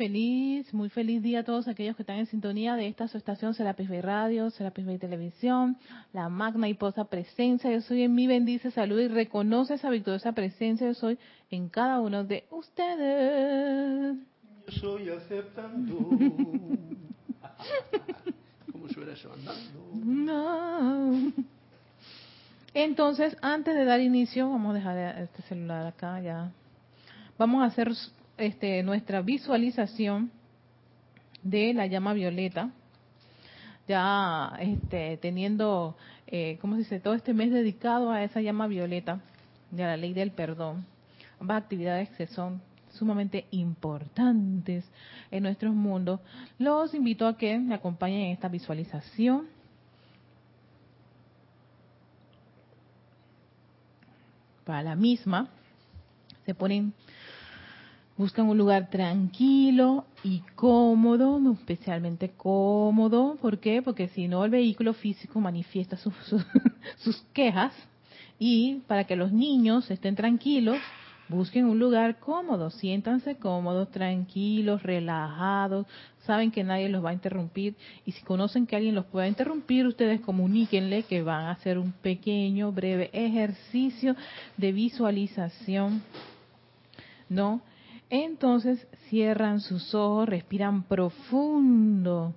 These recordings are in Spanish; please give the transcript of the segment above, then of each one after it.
feliz, muy feliz día a todos aquellos que están en sintonía de esta su estación Serapis Bay Radio, Serapis Bay Televisión, la magna y posa presencia. Yo soy en mi bendice, salud y reconoce esa victoriosa presencia. Yo soy en cada uno de ustedes. Yo soy aceptando. ¿Cómo suena eso andando? No. Entonces, antes de dar inicio, vamos a dejar este celular acá ya. Vamos a hacer este, nuestra visualización de la llama violeta, ya este, teniendo, eh, ¿cómo se dice?, todo este mes dedicado a esa llama violeta, de la ley del perdón, ambas actividades que son sumamente importantes en nuestros mundos, los invito a que me acompañen en esta visualización. Para la misma, se ponen Buscan un lugar tranquilo y cómodo, especialmente cómodo. ¿Por qué? Porque si no el vehículo físico manifiesta sus, sus, quejas. Y para que los niños estén tranquilos, busquen un lugar cómodo, siéntanse cómodos, tranquilos, relajados, saben que nadie los va a interrumpir y si conocen que alguien los pueda interrumpir, ustedes comuníquenle que van a hacer un pequeño, breve ejercicio de visualización, ¿no? Entonces cierran sus ojos, respiran profundo.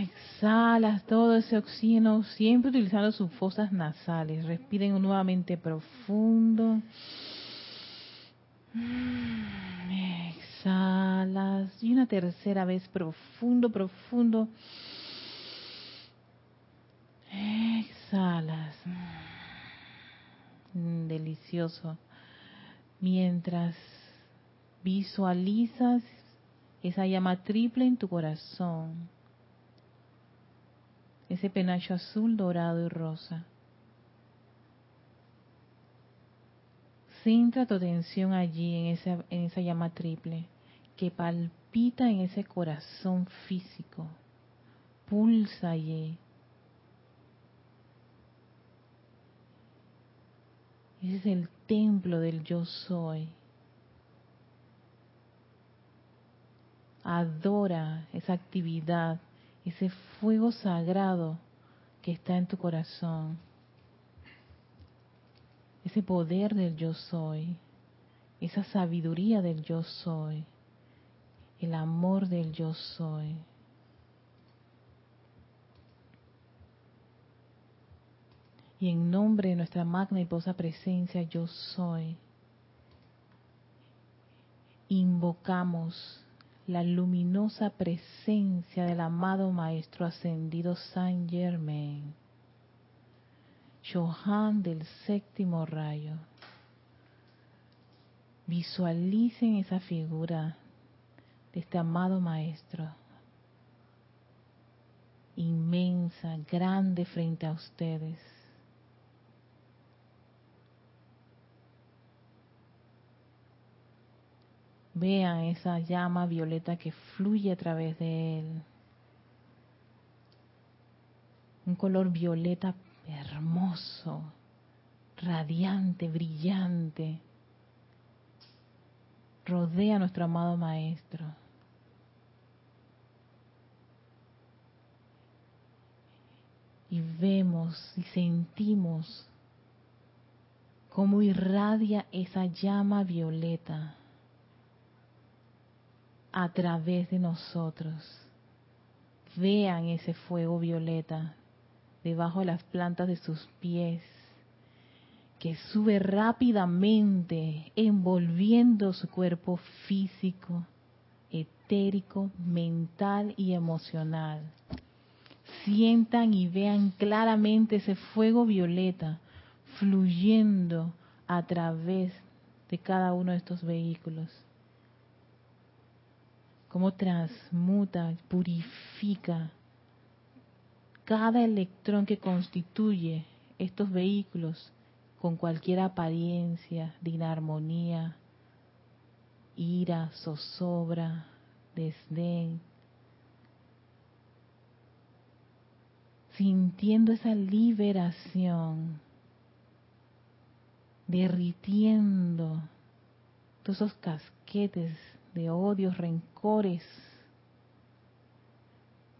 Exhalas todo ese oxígeno, siempre utilizando sus fosas nasales. Respiren nuevamente profundo. Exhalas. Y una tercera vez profundo, profundo. Exhalas. Delicioso mientras visualizas esa llama triple en tu corazón, ese penacho azul, dorado y rosa. Centra tu atención allí en esa, llama triple que palpita en ese corazón físico. Pulsa allí. Ese es el templo del yo soy. Adora esa actividad, ese fuego sagrado que está en tu corazón. Ese poder del yo soy, esa sabiduría del yo soy, el amor del yo soy. Y en nombre de nuestra magna y posa presencia yo soy, invocamos la luminosa presencia del amado Maestro Ascendido Saint Germain, Johan del séptimo rayo. Visualicen esa figura de este amado Maestro, inmensa, grande frente a ustedes Vean esa llama violeta que fluye a través de él. Un color violeta hermoso, radiante, brillante. Rodea a nuestro amado Maestro. Y vemos y sentimos cómo irradia esa llama violeta a través de nosotros. Vean ese fuego violeta debajo de las plantas de sus pies, que sube rápidamente, envolviendo su cuerpo físico, etérico, mental y emocional. Sientan y vean claramente ese fuego violeta fluyendo a través de cada uno de estos vehículos cómo transmuta, purifica cada electrón que constituye estos vehículos con cualquier apariencia de inarmonía, ira, zozobra, desdén, sintiendo esa liberación, derritiendo todos esos casquetes de odios, rencores,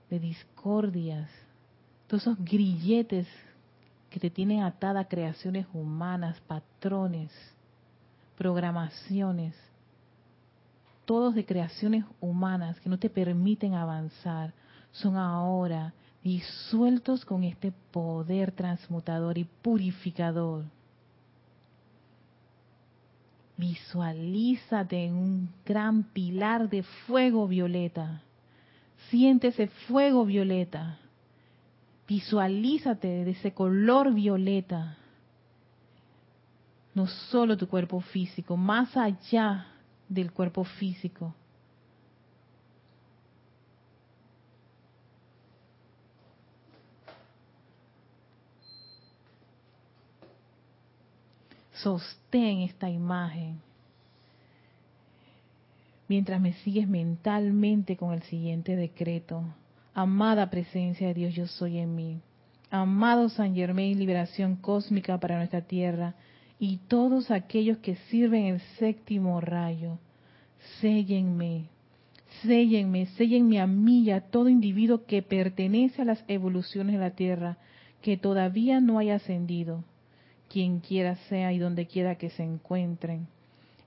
de discordias, todos esos grilletes que te tienen atada a creaciones humanas, patrones, programaciones, todos de creaciones humanas que no te permiten avanzar, son ahora disueltos con este poder transmutador y purificador. Visualízate en un gran pilar de fuego violeta. Siente ese fuego violeta. Visualízate de ese color violeta. No solo tu cuerpo físico, más allá del cuerpo físico. Sostén esta imagen mientras me sigues mentalmente con el siguiente decreto. Amada presencia de Dios, yo soy en mí. Amado San Germain, liberación cósmica para nuestra tierra y todos aquellos que sirven el séptimo rayo. Séllenme, séllenme, séllenme a mí y a todo individuo que pertenece a las evoluciones de la tierra, que todavía no haya ascendido, quien quiera sea y donde quiera que se encuentren,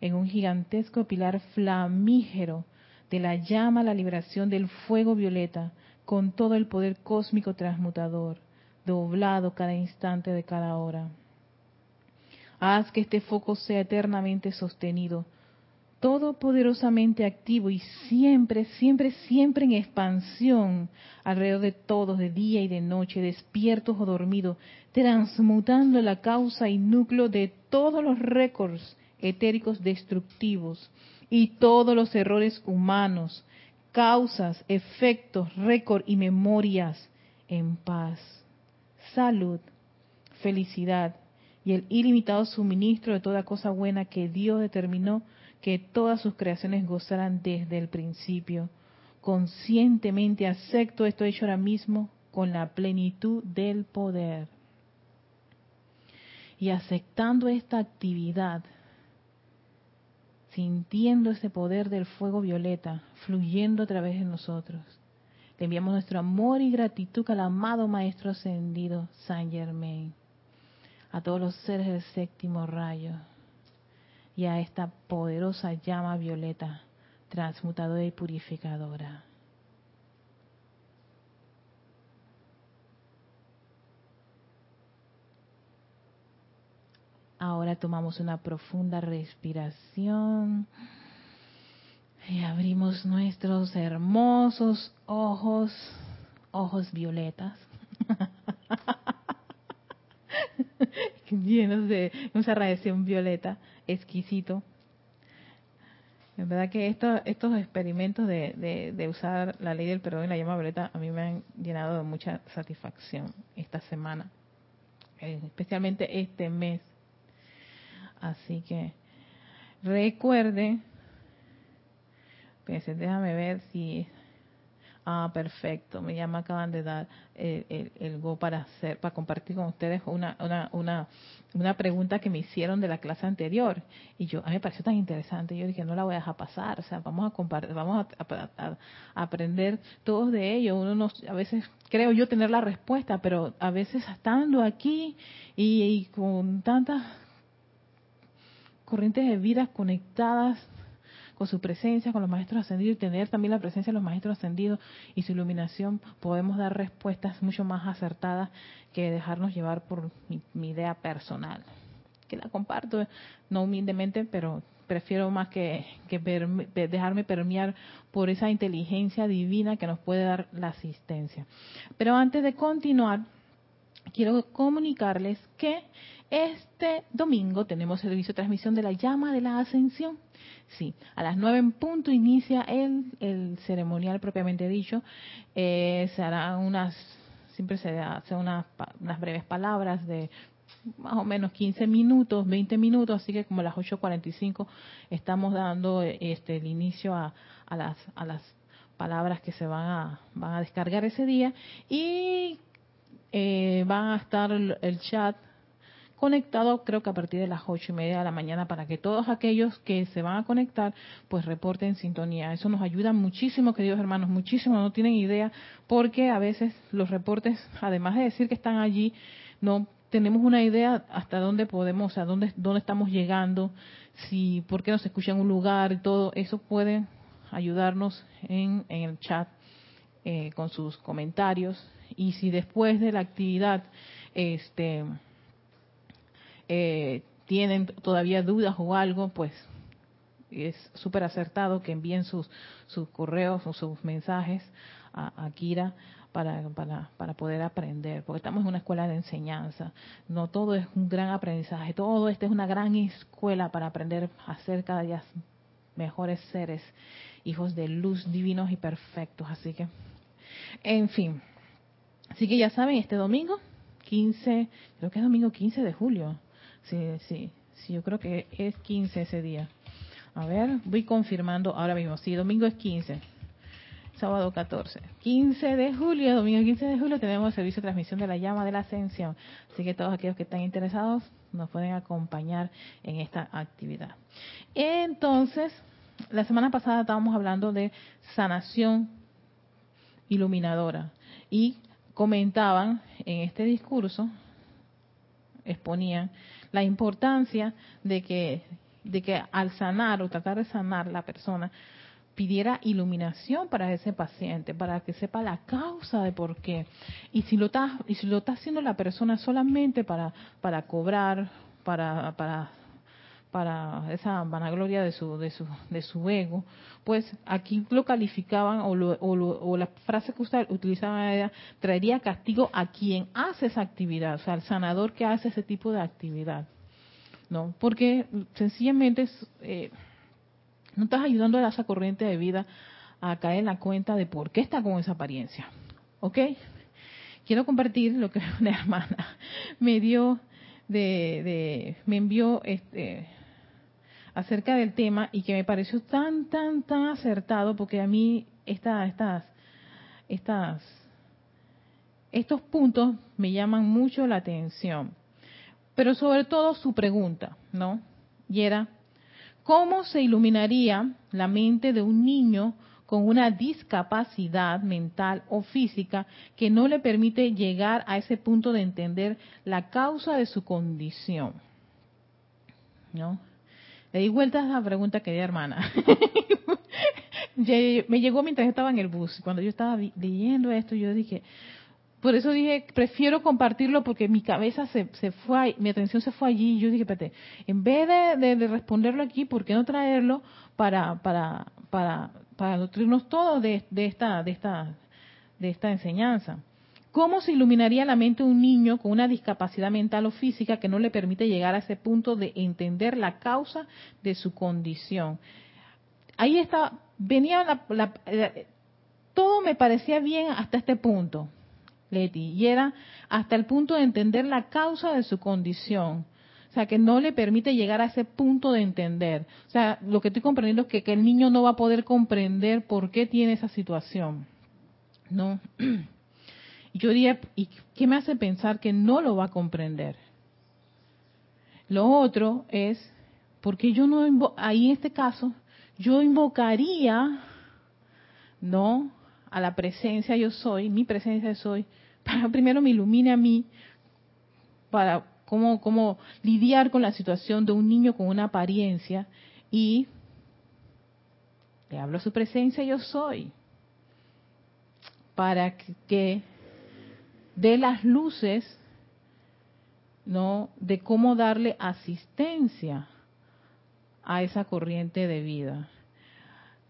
en un gigantesco pilar flamígero de la llama la liberación del fuego violeta, con todo el poder cósmico transmutador, doblado cada instante de cada hora. Haz que este foco sea eternamente sostenido, todopoderosamente activo y siempre, siempre, siempre en expansión alrededor de todos, de día y de noche, despiertos o dormidos, transmutando la causa y núcleo de todos los récords etéricos destructivos y todos los errores humanos, causas, efectos, récord y memorias en paz, salud, felicidad y el ilimitado suministro de toda cosa buena que Dios determinó que todas sus creaciones gozaran desde el principio. Conscientemente acepto esto hecho ahora mismo con la plenitud del poder. Y aceptando esta actividad, sintiendo ese poder del fuego violeta fluyendo a través de nosotros, le enviamos nuestro amor y gratitud al amado Maestro Ascendido San Germain, a todos los seres del séptimo rayo y a esta poderosa llama violeta transmutadora y purificadora. Ahora tomamos una profunda respiración y abrimos nuestros hermosos ojos, ojos violetas. llenos de esa radiación violeta exquisito. En verdad que esto, estos experimentos de, de, usar la ley del perdón y la llama violeta a mí me han llenado de mucha satisfacción esta semana, eh, especialmente este mes. Así que recuerde, pues, déjame ver si Ah, perfecto. Me llama, acaban de dar el, el, go para hacer, para compartir con ustedes una, una, una, una, pregunta que me hicieron de la clase anterior. Y yo, a mí me pareció tan interesante. Yo dije, no la voy a dejar pasar. O sea, vamos a compartir, vamos a, aprender todos de ello. Uno no, a veces creo yo tener la respuesta, pero a veces estando aquí y, y con tantas corrientes de vidas conectadas con su presencia, con los maestros ascendidos y tener también la presencia de los maestros ascendidos y su iluminación, podemos dar respuestas mucho más acertadas que dejarnos llevar por mi, idea personal, que la comparto no humildemente, pero prefiero más que, que dejarme permear por esa inteligencia divina que nos puede dar la asistencia. Pero antes de continuar, quiero comunicarles que este domingo tenemos servicio de transmisión de la llama de la ascensión. Sí, a las nueve en punto inicia el, el ceremonial propiamente dicho. Eh, se harán unas, siempre se hacen unas, unas breves palabras de más o menos 15 minutos, 20 minutos, así que como a las 8.45 estamos dando este, el inicio a, a, las, a las palabras que se van a, van a descargar ese día y eh, van a estar el, chat conectado creo que a partir de las ocho y media de la mañana para que todos aquellos que se van a conectar pues reporten sintonía. Eso nos ayuda muchísimo, queridos hermanos, muchísimo, no tienen idea, porque a veces los reportes, además de decir que están allí, no tenemos una idea hasta dónde podemos, o sea, dónde, dónde estamos llegando, si, por qué nos escucha en un lugar y todo, eso puede ayudarnos en, en el chat eh, con sus comentarios y si después de la actividad este eh, tienen todavía dudas o algo, pues es súper acertado que envíen sus, sus correos o sus mensajes a, Kira para, para, poder aprender, porque estamos en una escuela de enseñanza. No todo es un gran aprendizaje, todo esto es una gran escuela para aprender a ser cada día mejores seres, hijos de luz divinos y perfectos. Así que, en fin. Así que ya saben, este domingo, 15, creo que es domingo 15 de julio. Sí, sí, sí, yo creo que es 15 ese día. A ver, voy confirmando ahora mismo. Sí, domingo es 15. Sábado 14. 15 de julio, domingo 15 de julio, tenemos el servicio de transmisión de la llama de la ascensión. Así que todos aquellos que están interesados nos pueden acompañar en esta actividad. Entonces, la semana pasada estábamos hablando de sanación iluminadora y comentaban en este discurso, exponían la importancia de que, de que al sanar o tratar de sanar la persona pidiera iluminación para ese paciente, para que sepa la causa de por qué. Y si lo está, y si lo está haciendo la persona solamente para, para cobrar, para, para para esa vanagloria de su, de su, de su ego, pues aquí lo calificaban o, o, la frase que usted utilizaba era, traería castigo a quien hace esa actividad, o sea, al sanador que hace ese tipo de actividad. ¿No? Porque sencillamente eh, no estás ayudando a esa corriente de vida a caer en la cuenta de por qué está con esa apariencia. ¿Ok? Quiero compartir lo que una hermana me dio de, de me envió este acerca del tema y que me pareció tan, tan, tan acertado porque a mí esta, estas, estas, estos puntos me llaman mucho la atención. Pero sobre todo su pregunta, ¿no? Y era, ¿cómo se iluminaría la mente de un niño con una discapacidad mental o física que no le permite llegar a ese punto de entender la causa de su condición? ¿No? Le di vueltas a la pregunta, querida hermana. me llegó mientras estaba en el bus. Cuando yo estaba leyendo esto, yo dije, por eso dije, prefiero compartirlo porque mi cabeza se, se fue, mi atención se fue allí. Y yo dije, espérate, en vez de, de, responderlo aquí, ¿por qué no traerlo para, para, para, para nutrirnos todos de, de, esta, de, esta, de esta enseñanza? ¿Cómo se iluminaría la mente de un niño con una discapacidad mental o física que no le permite llegar a ese punto de entender la causa de su condición? Ahí está, venía la, todo me parecía bien hasta este punto, Leti, y era hasta el punto de entender la causa de su condición. O sea, que no le permite llegar a ese punto de entender. O sea, lo que estoy comprendiendo es que el niño no va a poder comprender por qué tiene esa situación. ¿No? yo diría, ¿y qué me hace pensar que no lo va a comprender? Lo otro es, porque yo no, ahí en este caso, yo invocaría, ¿no? A la presencia yo soy, mi presencia soy, para primero me ilumine a mí, para cómo, cómo lidiar con la situación de un niño con una apariencia y le hablo a su presencia yo soy, para que de las luces, ¿no? De cómo darle asistencia a esa corriente de vida.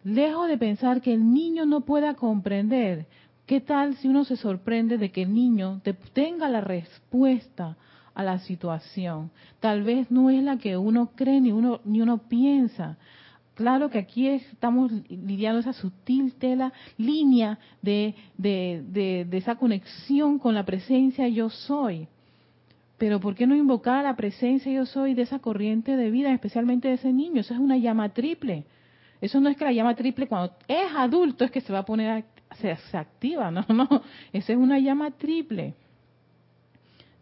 Lejos de pensar que el niño no pueda comprender, ¿qué tal si uno se sorprende de que el niño tenga la respuesta a la situación? Tal vez no es la que uno cree ni uno ni uno piensa. Claro que aquí estamos lidiando esa sutil tela, línea de, de, esa conexión con la presencia yo soy. Pero ¿por qué no invocar a la presencia yo soy de esa corriente de vida, especialmente de ese niño? Eso es una llama triple. Eso no es que la llama triple cuando es adulto es que se va a poner, se, se activa, no, no. Esa es una llama triple.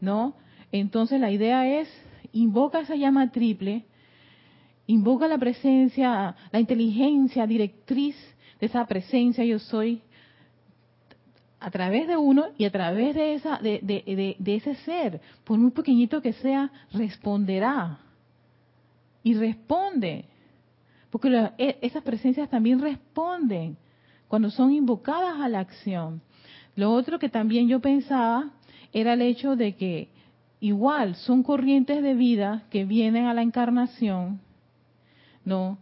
¿No? Entonces la idea es, invoca esa llama triple, invoca la presencia, la inteligencia directriz de esa presencia yo soy a través de uno y a través de esa de, de, de, ese ser, por muy pequeñito que sea, responderá. Y responde. Porque e, esas presencias también responden cuando son invocadas a la acción. Lo otro que también yo pensaba era el hecho de que igual son corrientes de vida que vienen a la encarnación, no,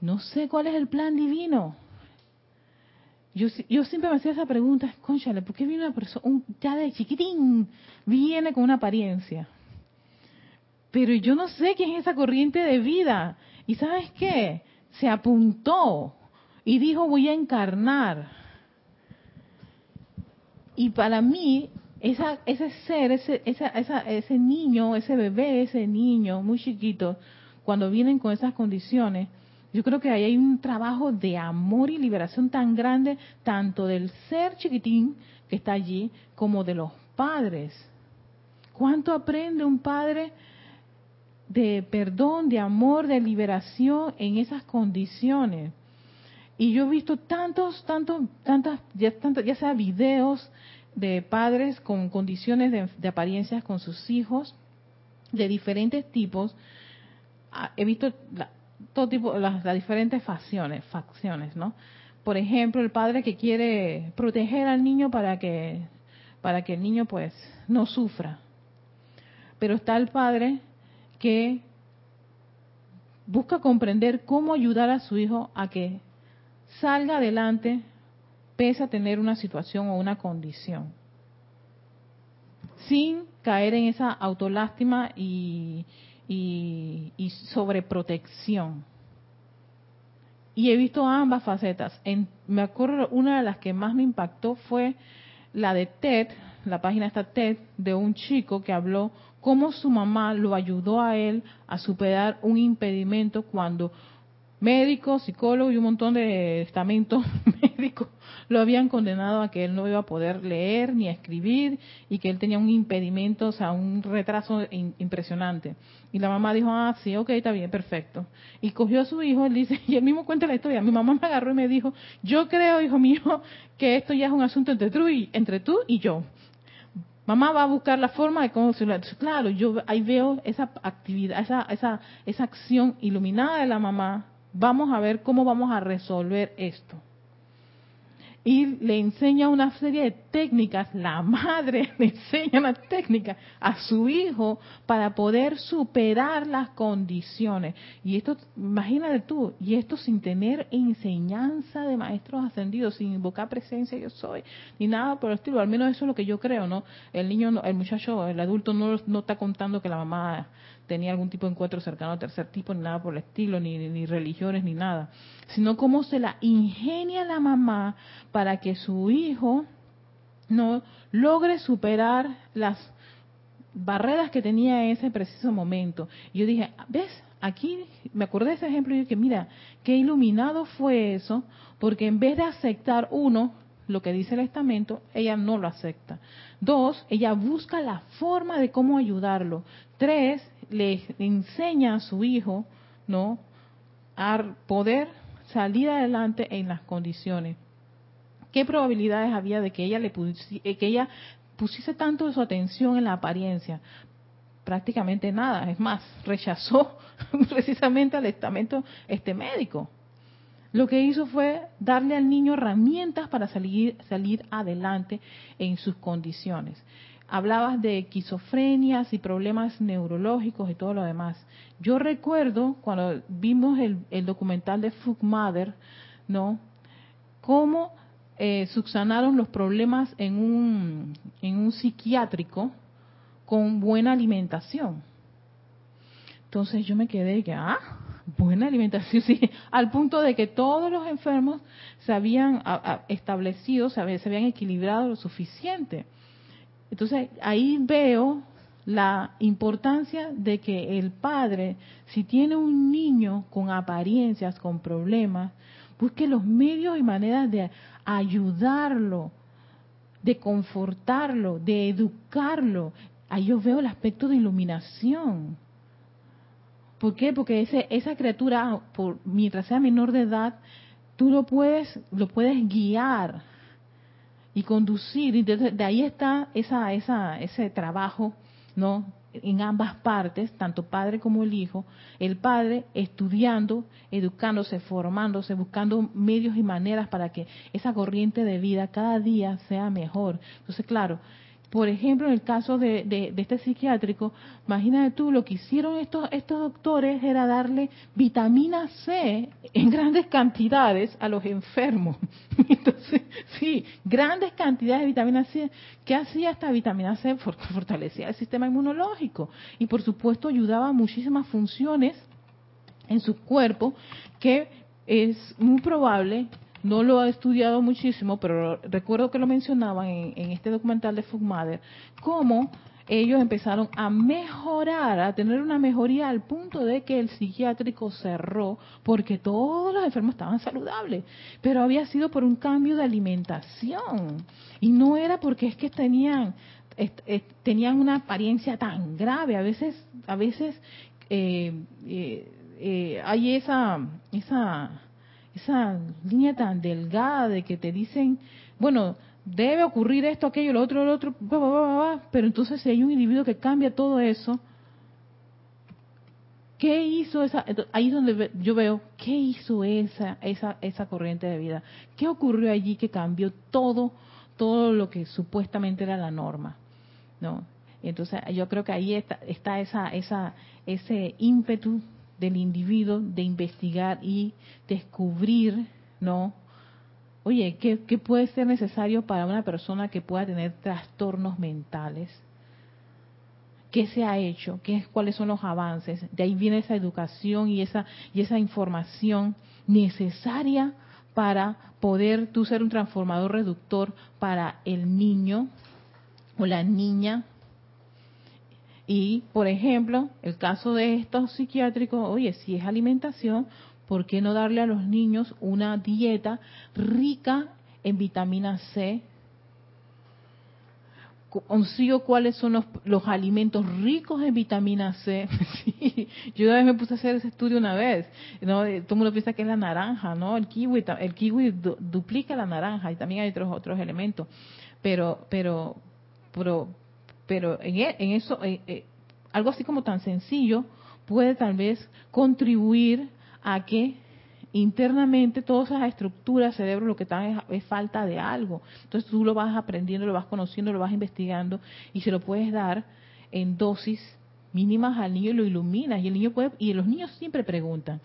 no sé cuál es el plan divino. Yo, yo siempre me hacía esa pregunta, conchale, ¿por qué viene una persona, un, ya de chiquitín, viene con una apariencia? Pero yo no sé quién es esa corriente de vida. ¿Y sabes qué? Se apuntó y dijo, voy a encarnar. Y para mí, esa, ese ser, ese, esa, esa, ese niño, ese bebé, ese niño muy chiquito, cuando vienen con esas condiciones, yo creo que ahí hay un trabajo de amor y liberación tan grande, tanto del ser chiquitín que está allí, como de los padres. ¿Cuánto aprende un padre de perdón, de amor, de liberación en esas condiciones? Y yo he visto tantos, tantos, tantas, ya, sea videos de padres con condiciones de, apariencias con sus hijos, de diferentes tipos. He visto todo tipo, las, diferentes facciones, facciones, ¿no? Por ejemplo, el padre que quiere proteger al niño para que, para que el niño pues no sufra. Pero está el padre que busca comprender cómo ayudar a su hijo a que salga adelante pese a tener una situación o una condición. Sin caer en esa autolástima y, y, y sobreprotección. Y he visto ambas facetas. En, me acuerdo, una de las que más me impactó fue la de TED, la página está TED, de un chico que habló cómo su mamá lo ayudó a él a superar un impedimento cuando médicos, psicólogos y un montón de estamentos médicos lo habían condenado a que él no iba a poder leer ni escribir y que él tenía un impedimento, o sea, un retraso impresionante. Y la mamá dijo, ah, sí, ok, está bien, perfecto. Y cogió a su hijo, él dice, y él mismo cuenta la historia, mi mamá me agarró y me dijo, yo creo, hijo mío, que esto ya es un asunto entre tú y, entre tú y yo. Mamá va a buscar la forma de cómo se Claro, yo ahí veo esa actividad, esa, esa, esa acción iluminada de la mamá vamos a ver cómo vamos a resolver esto. Y le enseña una serie de técnicas, la madre le enseña una técnica a su hijo para poder superar las condiciones. Y esto, imagínate tú, y esto sin tener enseñanza de maestros ascendidos, sin invocar presencia yo soy, ni nada por el estilo. Al menos eso es lo que yo creo, ¿no? El niño, el muchacho, el adulto no, no está contando que la mamá tenía algún tipo de encuentro cercano al tercer tipo, ni nada por el estilo, ni, ni religiones, ni nada, sino cómo se la ingenia la mamá para que su hijo no logre superar las barreras que tenía en ese preciso momento. Y yo dije, ¿ves? Aquí me acordé de ese ejemplo y dije, mira, qué iluminado fue eso, porque en vez de aceptar uno, lo que dice el estamento, ella no lo acepta. Dos, ella busca la forma de cómo ayudarlo. Tres, le enseña a su hijo, ¿no? A poder salir adelante en las condiciones. ¿Qué probabilidades había de que ella le eh, que ella pusiese tanto su atención en la apariencia? Prácticamente nada. Es más, rechazó precisamente al estamento este médico. Lo que hizo fue darle al niño herramientas para salir, salir adelante en sus condiciones hablabas de esquizofrenias y problemas neurológicos y todo lo demás. Yo recuerdo cuando vimos el, documental de Mother, ¿no? Cómo eh, subsanaron los problemas en un, en un psiquiátrico con buena alimentación. Entonces yo me quedé que, ah, buena alimentación, sí, al punto de que todos los enfermos se habían establecido, se habían equilibrado lo suficiente. Entonces ahí veo la importancia de que el padre, si tiene un niño con apariencias, con problemas, busque los medios y maneras de ayudarlo, de confortarlo, de educarlo, ahí yo veo el aspecto de iluminación. ¿Por qué? Porque ese, esa criatura, por, mientras sea menor de edad, tú lo puedes, lo puedes guiar y conducir. Y de, ahí está esa, esa, ese trabajo, ¿no? En ambas partes, tanto padre como el hijo. El padre estudiando, educándose, formándose, buscando medios y maneras para que esa corriente de vida cada día sea mejor. Entonces, claro, por ejemplo, en el caso de, este psiquiátrico, imagínate tú, lo que hicieron estos, estos doctores era darle vitamina C en grandes cantidades a los enfermos. Entonces, sí, grandes cantidades de vitamina C. ¿Qué hacía esta vitamina C? Fortalecía el sistema inmunológico y, por supuesto, ayudaba a muchísimas funciones en su cuerpo que es muy probable no lo he estudiado muchísimo, pero recuerdo que lo mencionaban en, este documental de Fugmader, cómo ellos empezaron a mejorar, a tener una mejoría al punto de que el psiquiátrico cerró porque todos los enfermos estaban saludables, pero había sido por un cambio de alimentación. Y no era porque es que tenían tenían una apariencia tan grave, a veces a veces eh, eh, eh, hay esa esa esa línea tan delgada de que te dicen, bueno, debe ocurrir esto, aquello, lo otro, lo otro, pero entonces si hay un individuo que cambia todo eso, ¿qué hizo esa? Ahí es donde yo veo, ¿qué hizo esa, esa, esa corriente de vida? ¿Qué ocurrió allí que cambió todo, todo lo que supuestamente era la norma? ¿No? Entonces yo creo que ahí está, está esa, esa, ese ímpetu del individuo de investigar y descubrir, ¿no? Oye, ¿qué, puede ser necesario para una persona que pueda tener trastornos mentales? ¿Qué se ha hecho? ¿Qué, ¿Cuáles son los avances? De ahí viene esa educación y esa, y esa información necesaria para poder tú ser un transformador reductor para el niño o la niña y, por ejemplo, el caso de estos psiquiátricos, oye, si es alimentación, ¿por qué no darle a los niños una dieta rica en vitamina C? consigo cuáles son los, los, alimentos ricos en vitamina C. yo una vez me puse a hacer ese estudio una vez. ¿no? Todo el mundo piensa que es la naranja, ¿no? El kiwi, el kiwi duplica la naranja y también hay otros otros elementos. Pero, pero, pero, pero en, e, eso, eh, eh, algo así como tan sencillo puede tal vez contribuir a que internamente todas esas estructuras, cerebro, lo que está es, falta de algo. Entonces tú lo vas aprendiendo, lo vas conociendo, lo vas investigando y se lo puedes dar en dosis mínimas al niño y lo iluminas. Y el niño puede, y los niños siempre preguntan,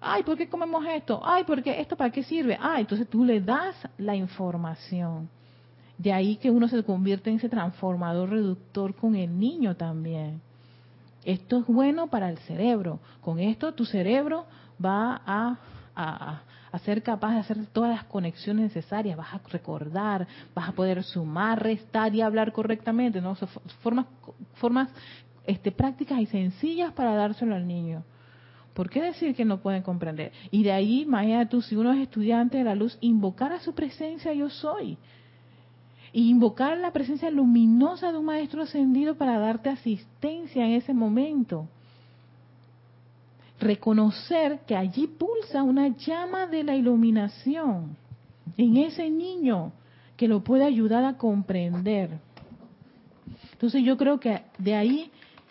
ay, ¿por qué comemos esto? Ay, ¿por qué esto para qué sirve? Ah, entonces tú le das la información. De ahí que uno se convierte en ese transformador reductor con el niño también. Esto es bueno para el cerebro. Con esto tu cerebro va a, a, ser capaz de hacer todas las conexiones necesarias. Vas a recordar, vas a poder sumar, restar y hablar correctamente. ¿no? formas formas este, prácticas y sencillas para dárselo al niño. ¿Por qué decir que no pueden comprender? Y de ahí, imagínate tú, si uno es estudiante de la luz, invocar a su presencia yo soy y invocar la presencia luminosa de un maestro ascendido para darte asistencia en ese momento. Reconocer que allí pulsa una llama de la iluminación en ese niño que lo puede ayudar a comprender. Entonces yo creo que de ahí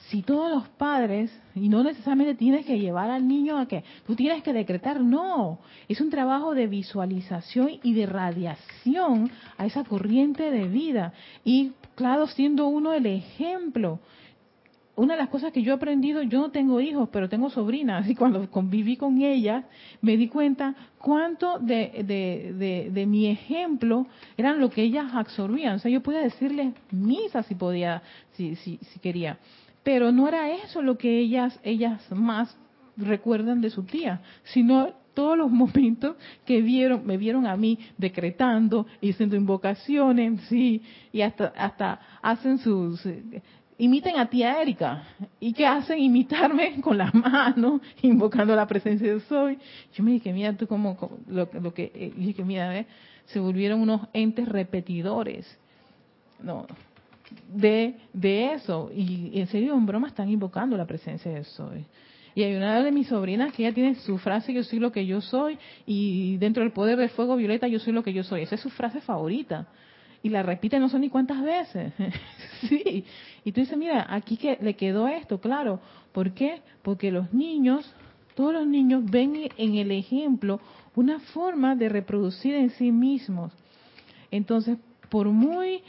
si todos los padres, y no necesariamente tienes que llevar al niño a que tú tienes que decretar, no, es un trabajo de visualización y de radiación a esa corriente de vida. Y claro, siendo uno el ejemplo. Una de las cosas que yo he aprendido, yo no tengo hijos, pero tengo sobrinas, y cuando conviví con ellas, me di cuenta cuánto de, de, mi ejemplo eran lo que ellas absorbían. O sea, yo podía decirles misa si podía, si, si, si quería pero no era eso lo que ellas, ellas más recuerdan de su tía, sino todos los momentos que vieron, me vieron a mí decretando haciendo invocaciones, sí, y hasta, hasta hacen sus, imiten a tía Erika. ¿Y qué hacen? Imitarme con las manos, invocando la presencia de Soy. Yo me dije, mira, tú como, lo, lo, que, eh, dije, mira, se volvieron unos entes repetidores. No, de, de eso. Y en serio, en broma están invocando la presencia de soy. Y hay una de mis sobrinas que ella tiene su frase, yo soy lo que yo soy, y dentro del poder del fuego violeta, yo soy lo que yo soy. Esa es su frase favorita. Y la repite no sé ni cuántas veces. sí. Y tú dices, mira, aquí que le quedó esto, claro. ¿Por qué? Porque los niños, todos los niños ven en el ejemplo una forma de reproducir en sí mismos. Entonces, por muy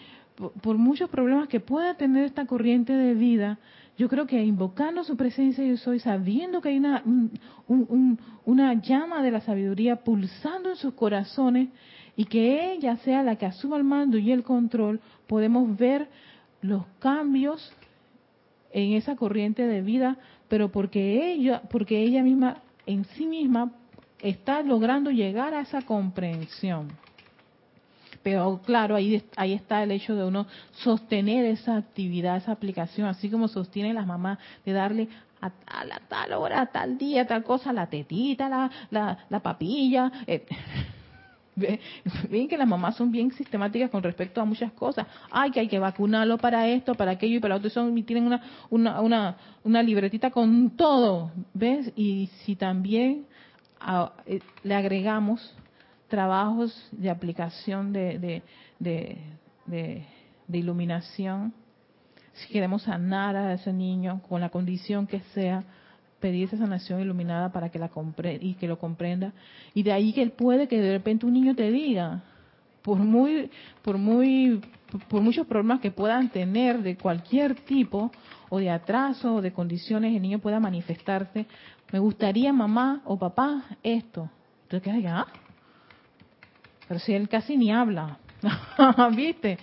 por muchos problemas que pueda tener esta corriente de vida, yo creo que invocando su presencia yo soy, sabiendo que hay una, una llama de la sabiduría pulsando en sus corazones y que ella sea la que asuma el mando y el control, podemos ver los cambios en esa corriente de vida, pero porque ella, porque ella misma en sí misma está logrando llegar a esa comprensión. Pero claro, ahí, ahí está el hecho de uno sostener esa actividad, esa aplicación, así como sostienen las mamás de darle a, la tal hora, a tal día, tal cosa, la tetita, la, la, la papilla. Eh, Ven que las mamás son bien sistemáticas con respecto a muchas cosas. Ay, que hay que vacunarlo para esto, para aquello y para otro. Son, tienen una, una, una, una libretita con todo. ¿Ves? Y si también eh, le agregamos trabajos de aplicación de, de, iluminación, si queremos sanar a ese niño con la condición que sea, pedir esa sanación iluminada para que la compre y que lo comprenda. Y de ahí que él puede que de repente un niño te diga por muy por muy por muchos problemas que puedan tener de cualquier tipo o de atraso o de condiciones el niño pueda manifestarse me gustaría mamá o papá esto entonces ah pero si él casi ni habla, ¿viste?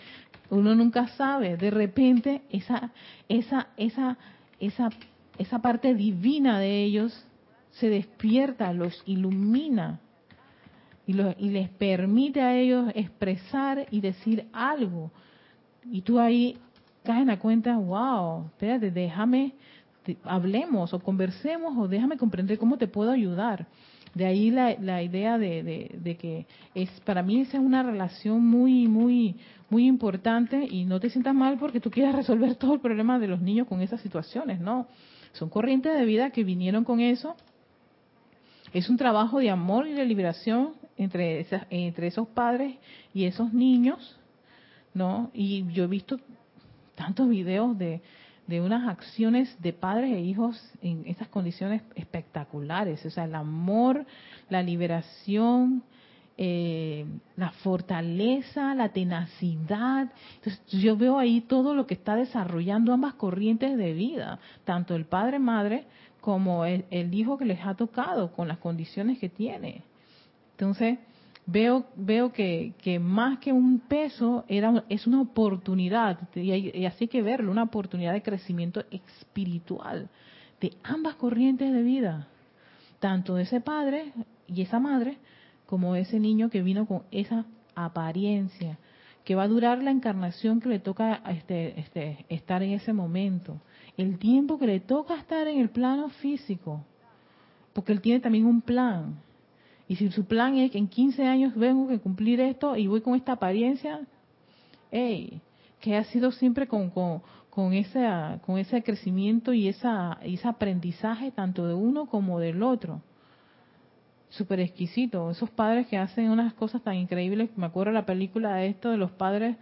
Uno nunca sabe. De repente esa, esa, esa, esa, esa parte divina de ellos se despierta, los ilumina y, y les permite a ellos expresar y decir algo. Y tú ahí caes en la cuenta, wow, espérate, déjame, hablemos o conversemos o déjame comprender cómo te puedo ayudar. De ahí la, la idea de, de, que es para mí esa es una relación muy, muy, muy importante y no te sientas mal porque tú quieras resolver todo el problema de los niños con esas situaciones, no. Son corrientes de vida que vinieron con eso. Es un trabajo de amor y de liberación entre, entre esos padres y esos niños, ¿no? Y yo he visto tantos videos de, de unas acciones de padres e hijos en esas condiciones espectaculares. O sea, el amor, la liberación, eh, la fortaleza, la tenacidad. Entonces, yo veo ahí todo lo que está desarrollando ambas corrientes de vida, tanto el padre-madre como el, el hijo que les ha tocado con las condiciones que tiene. Entonces, veo veo que, que más que un peso era es una oportunidad y, así hay que verlo una oportunidad de crecimiento espiritual de ambas corrientes de vida tanto de ese padre y esa madre como ese niño que vino con esa apariencia que va a durar la encarnación que le toca este, este, estar en ese momento. El tiempo que le toca estar en el plano físico porque él tiene también un plan y si su plan es que en 15 años vengo a cumplir esto y voy con esta apariencia, hey, que ha sido siempre con, con, con, ese, con ese crecimiento y, esa, ese aprendizaje tanto de uno como del otro. Súper exquisito. Esos padres que hacen unas cosas tan increíbles. Me acuerdo la película de esto de los padres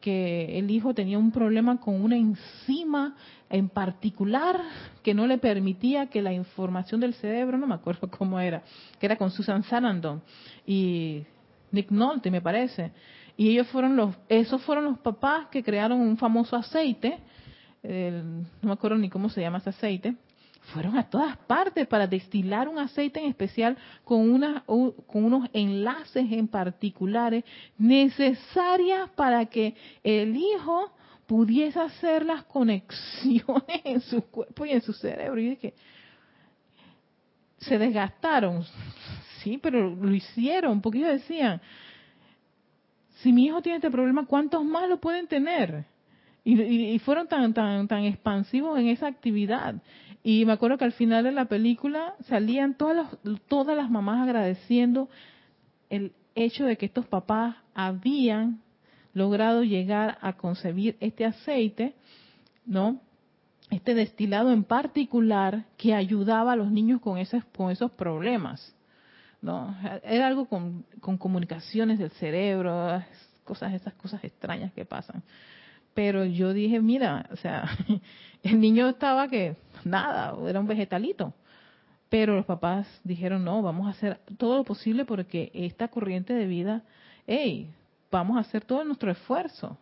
que el hijo tenía un problema con una enzima en particular que no le permitía que la información del cerebro, no me acuerdo cómo era, que era con Susan Sarandon y Nick Nolte, me parece. Y ellos fueron los, esos fueron los papás que crearon un famoso aceite, no me acuerdo ni cómo se llama ese aceite, fueron a todas partes para destilar un aceite en especial con, con unos enlaces en particulares necesarias para que el hijo pudiese hacer las conexiones en su cuerpo y en su cerebro. Y que se desgastaron, sí, pero lo hicieron, porque ellos decían, si mi hijo tiene este problema, ¿cuántos más lo pueden tener? Y, fueron tan, tan, tan expansivos en esa actividad. Y me acuerdo que al final de la película salían todas todas las mamás agradeciendo el hecho de que estos papás habían logrado llegar a concebir este aceite, ¿no? Este destilado en particular que ayudaba a los niños con esos, con esos problemas, ¿no? Era algo con, con comunicaciones del cerebro, cosas, esas cosas extrañas que pasan. Pero yo dije, mira, o sea, el niño estaba que nada, era un vegetalito. Pero los papás dijeron, no, vamos a hacer todo lo posible porque esta corriente de vida, hey, vamos a hacer todo nuestro esfuerzo.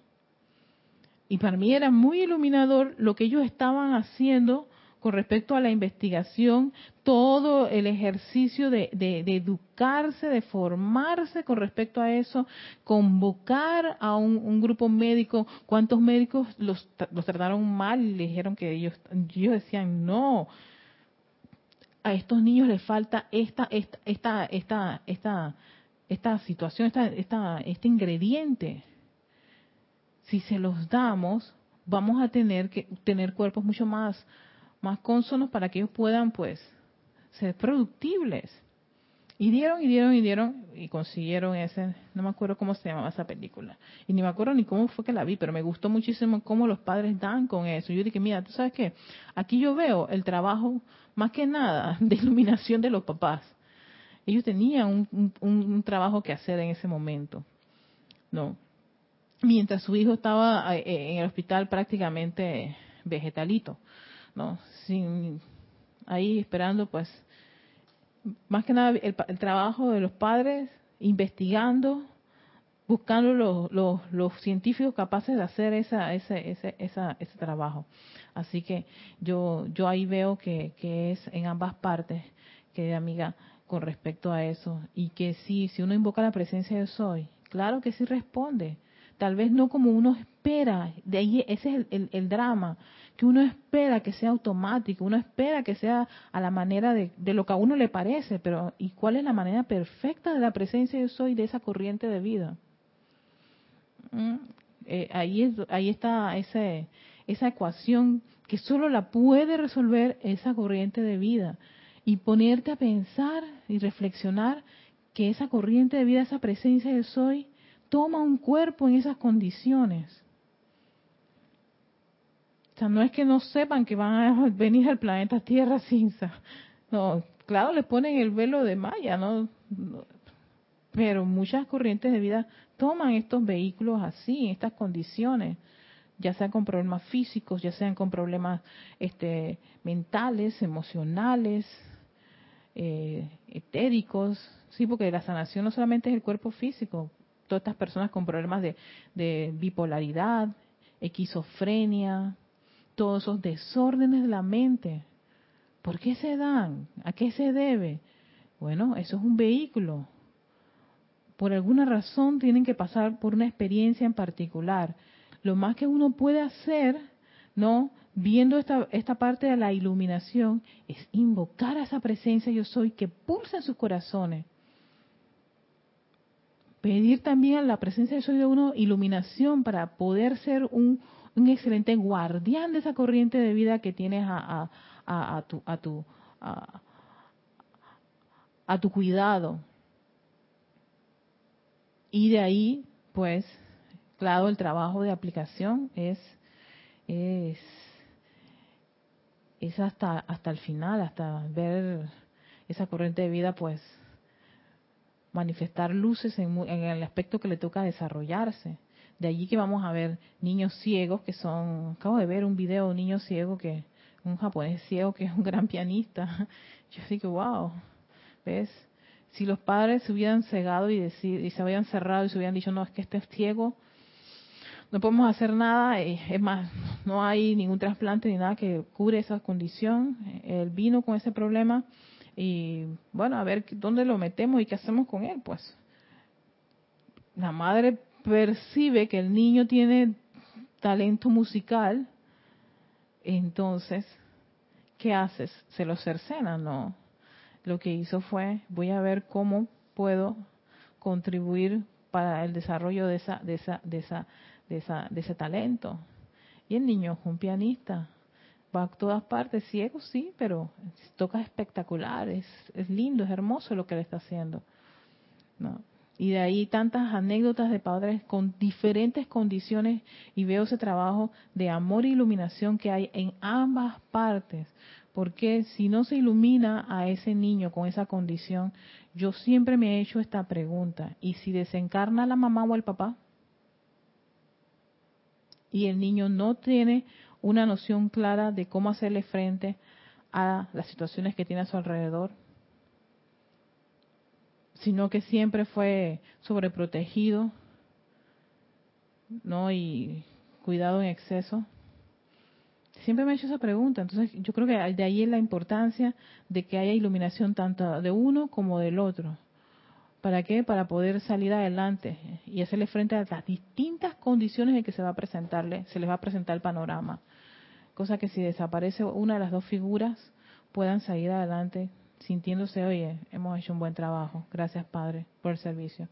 Y para mí era muy iluminador lo que ellos estaban haciendo con respecto a la investigación, todo el ejercicio de, educarse, de formarse con respecto a eso, convocar a un, grupo médico, cuántos médicos los, los, trataron mal y le dijeron que ellos, ellos decían, no, a estos niños les falta esta, esta, esta, esta, esta, esta situación, esta, esta, este ingrediente. Si se los damos, vamos a tener que tener cuerpos mucho más más cónsonos para que ellos puedan pues ser productibles. Y dieron y dieron y dieron y consiguieron ese, no me acuerdo cómo se llamaba esa película. Y ni me acuerdo ni cómo fue que la vi, pero me gustó muchísimo cómo los padres dan con eso. Yo dije, mira, tú sabes qué, aquí yo veo el trabajo más que nada de iluminación de los papás. Ellos tenían un, un trabajo que hacer en ese momento. No. Mientras su hijo estaba eh, en el hospital prácticamente vegetalito. ¿No? Sin, ahí esperando, pues, más que nada el, trabajo de los padres, investigando, buscando los, los, los, científicos capaces de hacer esa, ese, ese, esa, ese trabajo. Así que yo, yo ahí veo que, que es en ambas partes, que amiga, con respecto a eso. Y que sí, si uno invoca la presencia de soy, claro que sí responde. Tal vez no como uno espera, de ahí ese es el, el drama, que uno espera que sea automático, uno espera que sea a la manera de, lo que a uno le parece, pero ¿y cuál es la manera perfecta de la presencia de soy de esa corriente de vida? Mm, eh, ahí, ahí está ese, esa ecuación que solo la puede resolver esa corriente de vida y ponerte a pensar y reflexionar que esa corriente de vida, esa presencia de soy, toma un cuerpo en esas condiciones sea, no es que no sepan que van a venir al planeta Tierra sin... No, claro, le ponen el velo de Maya, ¿no? Pero muchas corrientes de vida toman estos vehículos así, en estas condiciones, ya sean con problemas físicos, ya sean con problemas este, mentales, emocionales, eh, etéricos, sí, porque la sanación no solamente es el cuerpo físico, todas estas personas con problemas de, de bipolaridad, esquizofrenia, todos esos desórdenes de la mente. ¿Por qué se dan? ¿A qué se debe? Bueno, eso es un vehículo. Por alguna razón tienen que pasar por una experiencia en particular. Lo más que uno puede hacer, ¿no? Viendo esta, esta parte de la iluminación, es invocar a esa presencia yo soy que pulsa en sus corazones. Pedir también a la presencia yo soy de uno iluminación para poder ser un, un excelente guardián de esa corriente de vida que tienes a, tu, a, tu, a, tu cuidado. Y de ahí, pues, claro, el trabajo de aplicación es, es, es hasta, hasta el final, hasta ver esa corriente de vida, pues, manifestar luces en, en el aspecto que le toca desarrollarse de allí que vamos a ver niños ciegos que son, acabo de ver un video de un niño ciego que, un japonés ciego que es un gran pianista. Yo digo, wow, ¿ves? Si los padres se hubieran cegado y, decir, y se habían cerrado y se hubieran dicho, no, es que este es ciego, no podemos hacer nada, eh, es más, no hay ningún trasplante ni nada que cure esa condición. Él vino con ese problema y bueno, a ver dónde lo metemos y qué hacemos con él, pues. La madre percibe que el niño tiene talento musical, entonces, ¿qué haces? ¿Se lo cercena? No. Lo que hizo fue, voy a ver cómo puedo contribuir para el desarrollo de esa, de esa, de esa, de esa, de ese talento. Y el niño es un pianista, va a todas partes, ciego sí, pero toca espectacular, es, es lindo, es hermoso lo que le está haciendo. ¿no? Y de ahí tantas anécdotas de padres con diferentes condiciones y veo ese trabajo de amor e iluminación que hay en ambas partes. Porque si no se ilumina a ese niño con esa condición, yo siempre me he hecho esta pregunta. ¿Y si desencarna la mamá o el papá? Y el niño no tiene una noción clara de cómo hacerle frente a las situaciones que tiene a su alrededor, sino que siempre fue sobreprotegido, ¿no? Y cuidado en exceso. Siempre me he hecho esa pregunta, entonces yo creo que de ahí es la importancia de que haya iluminación tanto de uno como del otro. ¿Para qué? Para poder salir adelante y hacerle frente a las distintas condiciones en que se va a presentarle, se les va a presentar el panorama. Cosa que si desaparece una de las dos figuras, puedan salir adelante sintiéndose, oye, hemos hecho un buen trabajo, gracias Padre por el servicio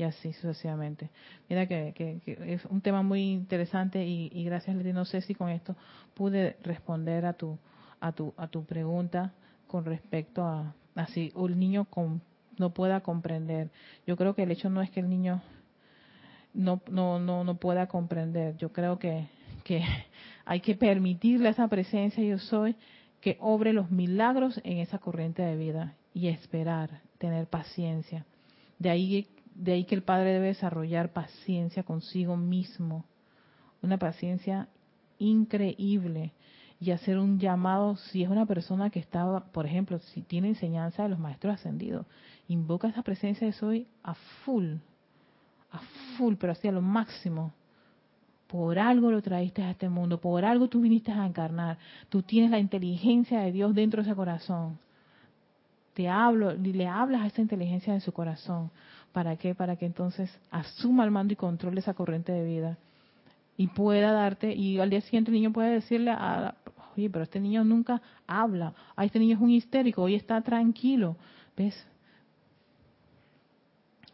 y así sucesivamente. Mira que, es un tema muy interesante y, gracias Leti, no sé si con esto pude responder a tu a tu a tu pregunta con respecto a así o el niño no pueda comprender. Yo creo que el hecho no es que el niño no no no no pueda comprender. Yo creo que que hay que permitirle esa presencia yo soy que obre los milagros en esa corriente de vida y esperar, tener paciencia. De ahí de ahí que el padre debe desarrollar paciencia consigo mismo, una paciencia increíble y hacer un llamado si es una persona que estaba, por ejemplo, si tiene enseñanza de los maestros ascendidos, invoca esa presencia de soy a full, a full, pero así a lo máximo. Por algo lo traíste a este mundo, por algo tú viniste a encarnar. Tú tienes la inteligencia de Dios dentro de ese corazón. Te hablo, le hablas a esa inteligencia de su corazón. ¿Para qué? Para que entonces asuma el mando y controle esa corriente de vida y pueda darte, y al día siguiente el niño puede decirle a, oye, pero este niño nunca habla, a este niño es un histérico, hoy está tranquilo, ¿ves?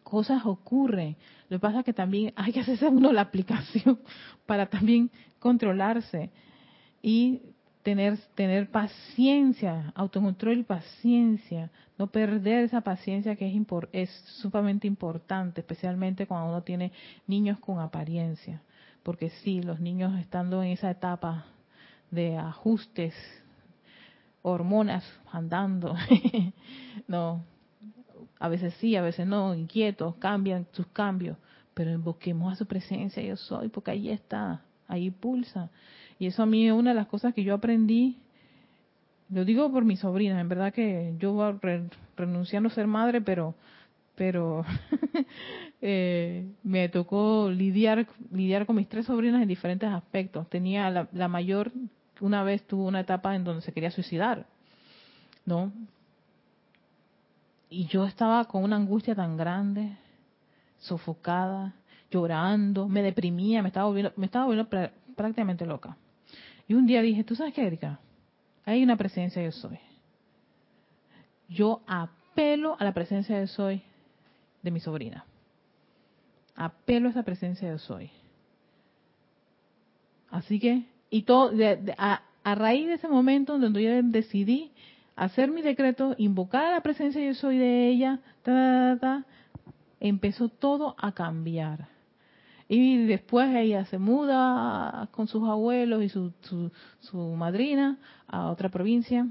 Cosas ocurren. Lo que pasa es que también hay que hacerse uno la aplicación para también controlarse y tener, tener paciencia, autocontrol y paciencia, no perder esa paciencia que es, es sumamente importante, especialmente cuando uno tiene niños con apariencia. Porque sí, los niños estando en esa etapa de ajustes, hormonas andando, no, a veces sí, a veces no, inquietos, cambian sus cambios, pero invoquemos a su presencia, yo soy, porque ahí está, ahí pulsa. Y eso a mí es una de las cosas que yo aprendí. Lo digo por mi sobrina, en verdad que yo renunciando a ser madre, pero pero eh, me tocó lidiar lidiar con mis tres sobrinas en diferentes aspectos. Tenía la, la, mayor una vez tuvo una etapa en donde se quería suicidar, ¿no? Y yo estaba con una angustia tan grande, sofocada, llorando, me deprimía, me estaba volviendo, me estaba volviendo prácticamente loca. Y un día dije, ¿tú sabes qué, Erika? Hay una presencia de soy. Yo apelo a la presencia de soy de mi sobrina. Apelo a esa presencia de soy. Así que, y todo, a, raíz de ese momento donde yo decidí hacer mi decreto, invocar la presencia de soy de ella, empezó todo a cambiar. Y después ella se muda con sus abuelos y su, su, madrina a otra provincia.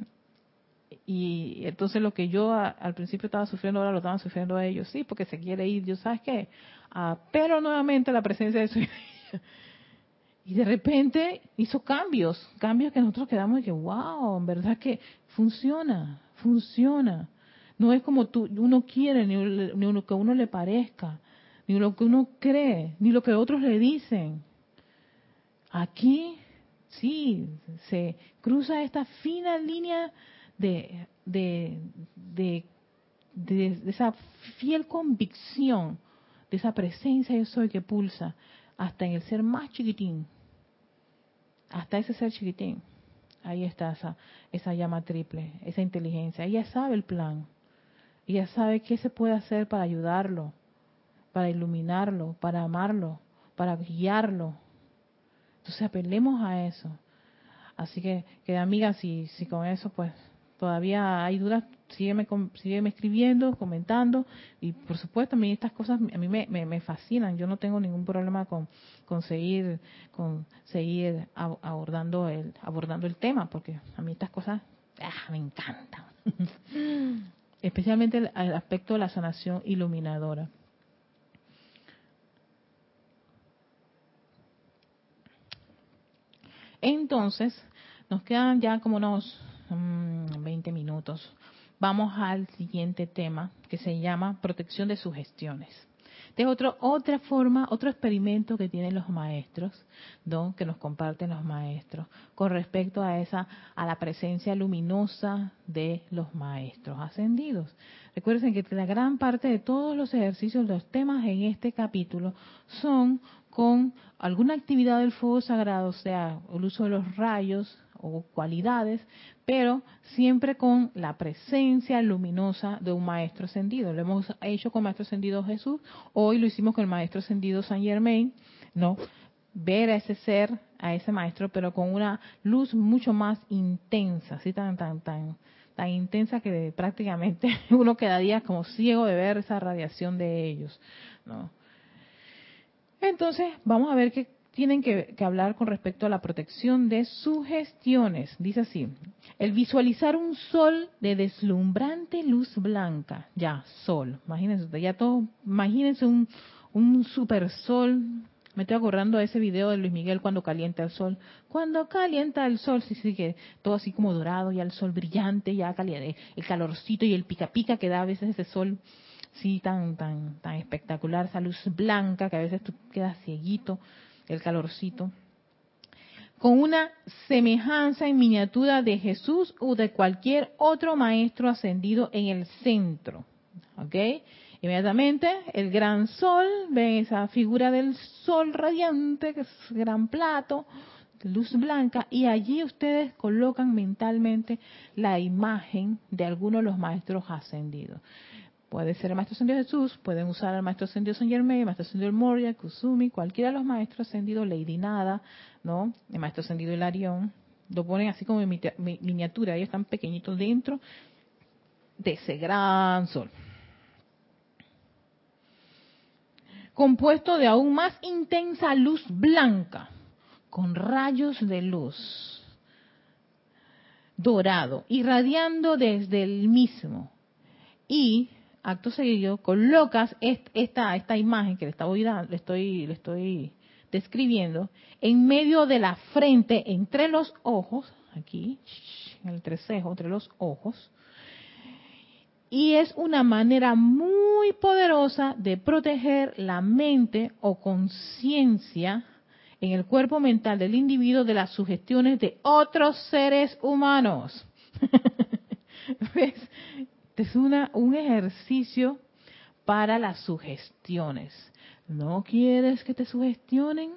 Y entonces lo que yo al principio estaba sufriendo, ahora lo estaban sufriendo a ellos. Sí, porque se quiere ir, yo sabes qué, pero nuevamente la presencia de su Y de repente hizo cambios, cambios que nosotros quedamos y que, wow, en verdad que funciona, funciona. No es como tú, uno quiere, ni, ni lo que uno le parezca ni lo que uno cree, ni lo que otros le dicen. Aquí sí se cruza esta fina línea de, de, de, de, esa fiel convicción, de esa presencia yo soy que pulsa hasta en el ser más chiquitín, hasta ese ser chiquitín. Ahí está esa, esa llama triple, esa inteligencia. Ella sabe el plan. Ella sabe qué se puede hacer para ayudarlo para iluminarlo, para amarlo, para guiarlo. Entonces apelemos a eso. Así que, que amiga, si, si con eso pues todavía hay dudas, sígueme, sígueme escribiendo, comentando y por supuesto a mí estas cosas a mí me, me, fascinan. Yo no tengo ningún problema con, con seguir con seguir abordando el abordando el tema porque a mí estas cosas ah, me encantan. Especialmente el aspecto de la sanación iluminadora. Entonces, nos quedan ya como unos 20 mm, minutos. Vamos al siguiente tema que se llama protección de sugestiones. Este es otro, otra forma, otro experimento que tienen los maestros, ¿no? que nos comparten los maestros, con respecto a esa, a la presencia luminosa de los maestros ascendidos. Recuerden que la gran parte de todos los ejercicios, los temas en este capítulo, son con alguna actividad del fuego sagrado, o sea, el uso de los rayos o cualidades, pero siempre con la presencia luminosa de un maestro ascendido. Lo hemos hecho con maestro ascendido Jesús, hoy lo hicimos con el maestro ascendido San Germain, ¿no? Ver a ese ser, a ese maestro, pero con una luz mucho más intensa, así tan, tan, tan, tan intensa que prácticamente uno quedaría como ciego de ver esa radiación de ellos, ¿no? Entonces, vamos a ver qué tienen que, hablar con respecto a la protección de sugestiones. Dice así, el visualizar un sol de deslumbrante luz blanca, ya, sol, imagínense, ya todo, imagínense un, un super sol, me estoy acordando de ese video de Luis Miguel cuando calienta el sol. Cuando calienta el sol, sí, sí, que todo así como dorado, ya el sol brillante, ya caliente, el calorcito y el pica pica que da a veces ese sol sí tan tan tan espectacular, esa luz blanca que a veces tú quedas cieguito, el calorcito, con una semejanza en miniatura de Jesús o de cualquier otro maestro ascendido en el centro. ¿Ok? Inmediatamente el gran sol, ven esa figura del sol radiante, que es gran plato, luz blanca, y allí ustedes colocan mentalmente la imagen de alguno de los maestros ascendidos. Puede ser el maestro ascendido Jesús, pueden usar al maestro ascendido San Germain, el maestro ascendido Moria, Kusumi, cualquiera de los maestros ascendidos, Lady Nada, ¿no? El maestro ascendido Hilarión. Lo ponen así como en miniatura, ellos están pequeñitos dentro de ese gran sol. Compuesto de aún más intensa luz blanca, con rayos de luz dorado, irradiando desde el mismo. Y acto seguido, colocas esta, imagen que le, le, estoy, le estoy describiendo en medio de la frente, entre los ojos, aquí, en el trecejo, entre los ojos, y es una manera muy poderosa de proteger la mente o conciencia en el cuerpo mental del individuo de las sugestiones de otros seres humanos. ¿Ves? Este es una, un ejercicio para las sugestiones. ¿No quieres que te sugestionen?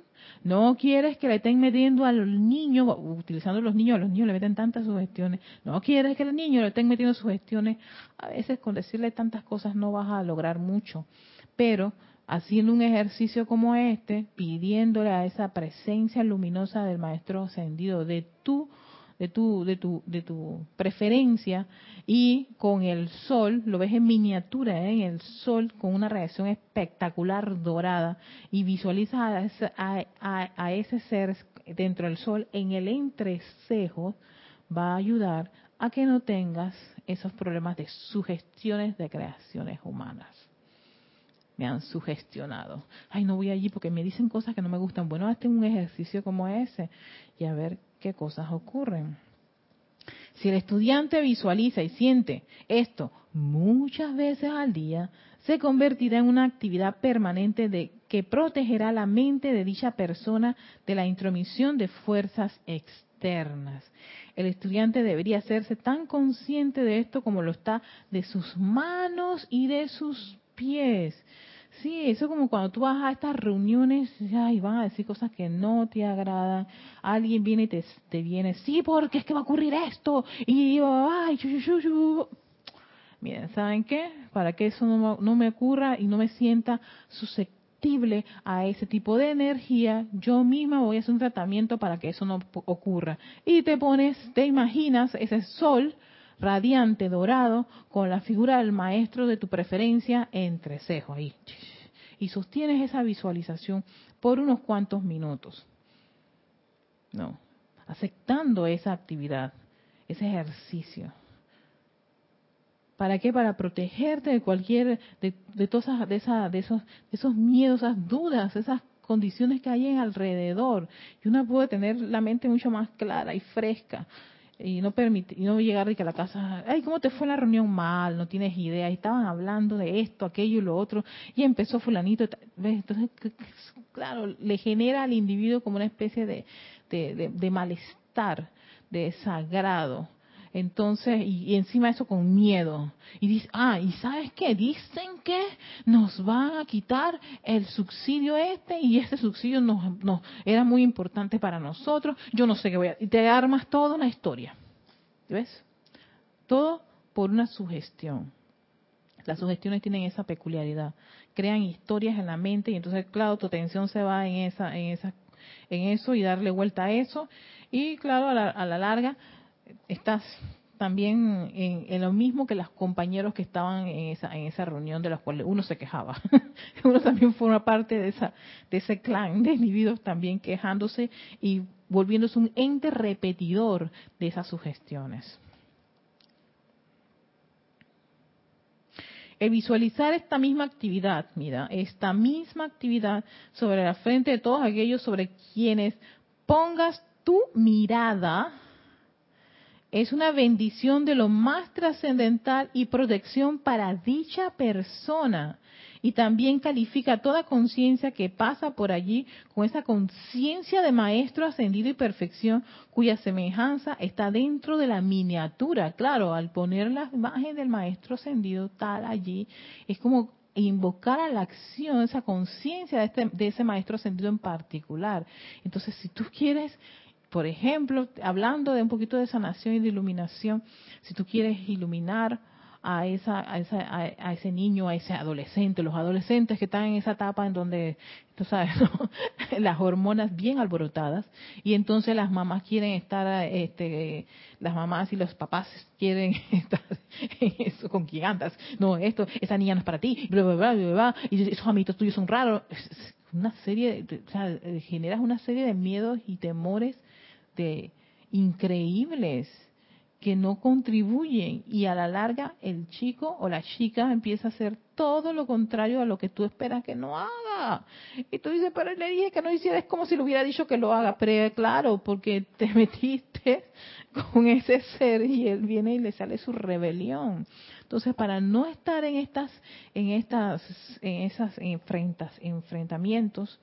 ¿No quieres que le estén metiendo a los niños, utilizando los niños, a los niños le meten tantas sugestiones? ¿No quieres que los niños le estén metiendo sugestiones? A veces con decirle tantas cosas no vas a lograr mucho, pero haciendo un ejercicio como este, pidiéndole a esa presencia luminosa del Maestro Ascendido de tu de tu, de tu, de tu preferencia y con el sol, lo ves en miniatura, ¿eh? en el sol con una reacción espectacular dorada y visualizas a, a ese ser dentro del sol en el entrecejo, va a ayudar a que no tengas esos problemas de sugestiones de creaciones humanas me han sugestionado. Ay, no voy allí porque me dicen cosas que no me gustan. Bueno, hazte un ejercicio como ese y a ver qué cosas ocurren. Si el estudiante visualiza y siente esto muchas veces al día, se convertirá en una actividad permanente de que protegerá la mente de dicha persona de la intromisión de fuerzas externas. El estudiante debería hacerse tan consciente de esto como lo está de sus manos y de sus pies. Sí, eso como cuando tú vas a estas reuniones y van a decir cosas que no te agradan. Alguien viene y te, te viene, sí, porque es que va a ocurrir esto. Y ay, Miren, ¿saben qué? Para que eso no, no me ocurra y no me sienta susceptible a ese tipo de energía, yo misma voy a hacer un tratamiento para que eso no ocurra. Y te pones, te imaginas ese sol radiante, dorado, con la figura del maestro de tu preferencia entre cejo ahí. Y sostienes esa visualización por unos cuantos minutos. No, aceptando esa actividad, ese ejercicio. ¿Para qué? Para protegerte de cualquier, de, de todas de, esa, de, esos, de esos miedos, esas dudas, esas condiciones que hay en alrededor. Y uno puede tener la mente mucho más clara y fresca y no permitir, y no llegar a la casa, ay, ¿cómo te fue la reunión? Mal, no tienes idea, y estaban hablando de esto, aquello y lo otro, y empezó fulanito, entonces, claro, le genera al individuo como una especie de, de, de malestar, de desagrado, entonces, y, encima eso con miedo. Y dice, ah, ¿y sabes qué? Dicen que nos van a quitar el subsidio este y este subsidio nos, nos era muy importante para nosotros. Yo no sé qué voy a... Y te armas toda una historia. ¿Ves? Todo por una sugestión. Las sugestiones tienen esa peculiaridad. Crean historias en la mente y entonces, claro, tu atención se va en esa, en esa, en eso y darle vuelta a eso. Y claro, a la, a la larga estás también en, lo mismo que los compañeros que estaban en esa, en esa reunión de las cuales uno se quejaba. uno también forma parte de, esa, de ese clan de individuos también quejándose y volviéndose un ente repetidor de esas sugestiones. El visualizar esta misma actividad, mira, esta misma actividad sobre la frente de todos aquellos sobre quienes pongas tu mirada, es una bendición de lo más trascendental y protección para dicha persona. Y también califica toda conciencia que pasa por allí con esa conciencia de maestro ascendido y perfección cuya semejanza está dentro de la miniatura. Claro, al poner la imagen del maestro ascendido tal allí, es como invocar a la acción esa conciencia de, este, de ese maestro ascendido en particular. Entonces, si tú quieres por ejemplo, hablando de un poquito de sanación y de iluminación, si tú quieres iluminar a, esa, a, esa, a, ese niño, a ese adolescente, los adolescentes que están en esa etapa en donde, tú sabes, las hormonas bien alborotadas y entonces las mamás quieren estar, este, las mamás y los papás quieren estar en eso, con quién andas, no, esto, esa niña no es para ti, bla, bla, bla, bla, y esos amiguitos tuyos son raros, una serie, de, generas una serie de miedos y temores este, increíbles que no contribuyen y a la larga el chico o la chica empieza a hacer todo lo contrario a lo que tú esperas que no haga. Y tú dices, pero le dije que no hiciera, es como si le hubiera dicho que lo haga, pero claro, porque te metiste con ese ser y él viene y le sale su rebelión. Entonces, para no estar en estas, en estas, en esas enfrentas, enfrentamientos,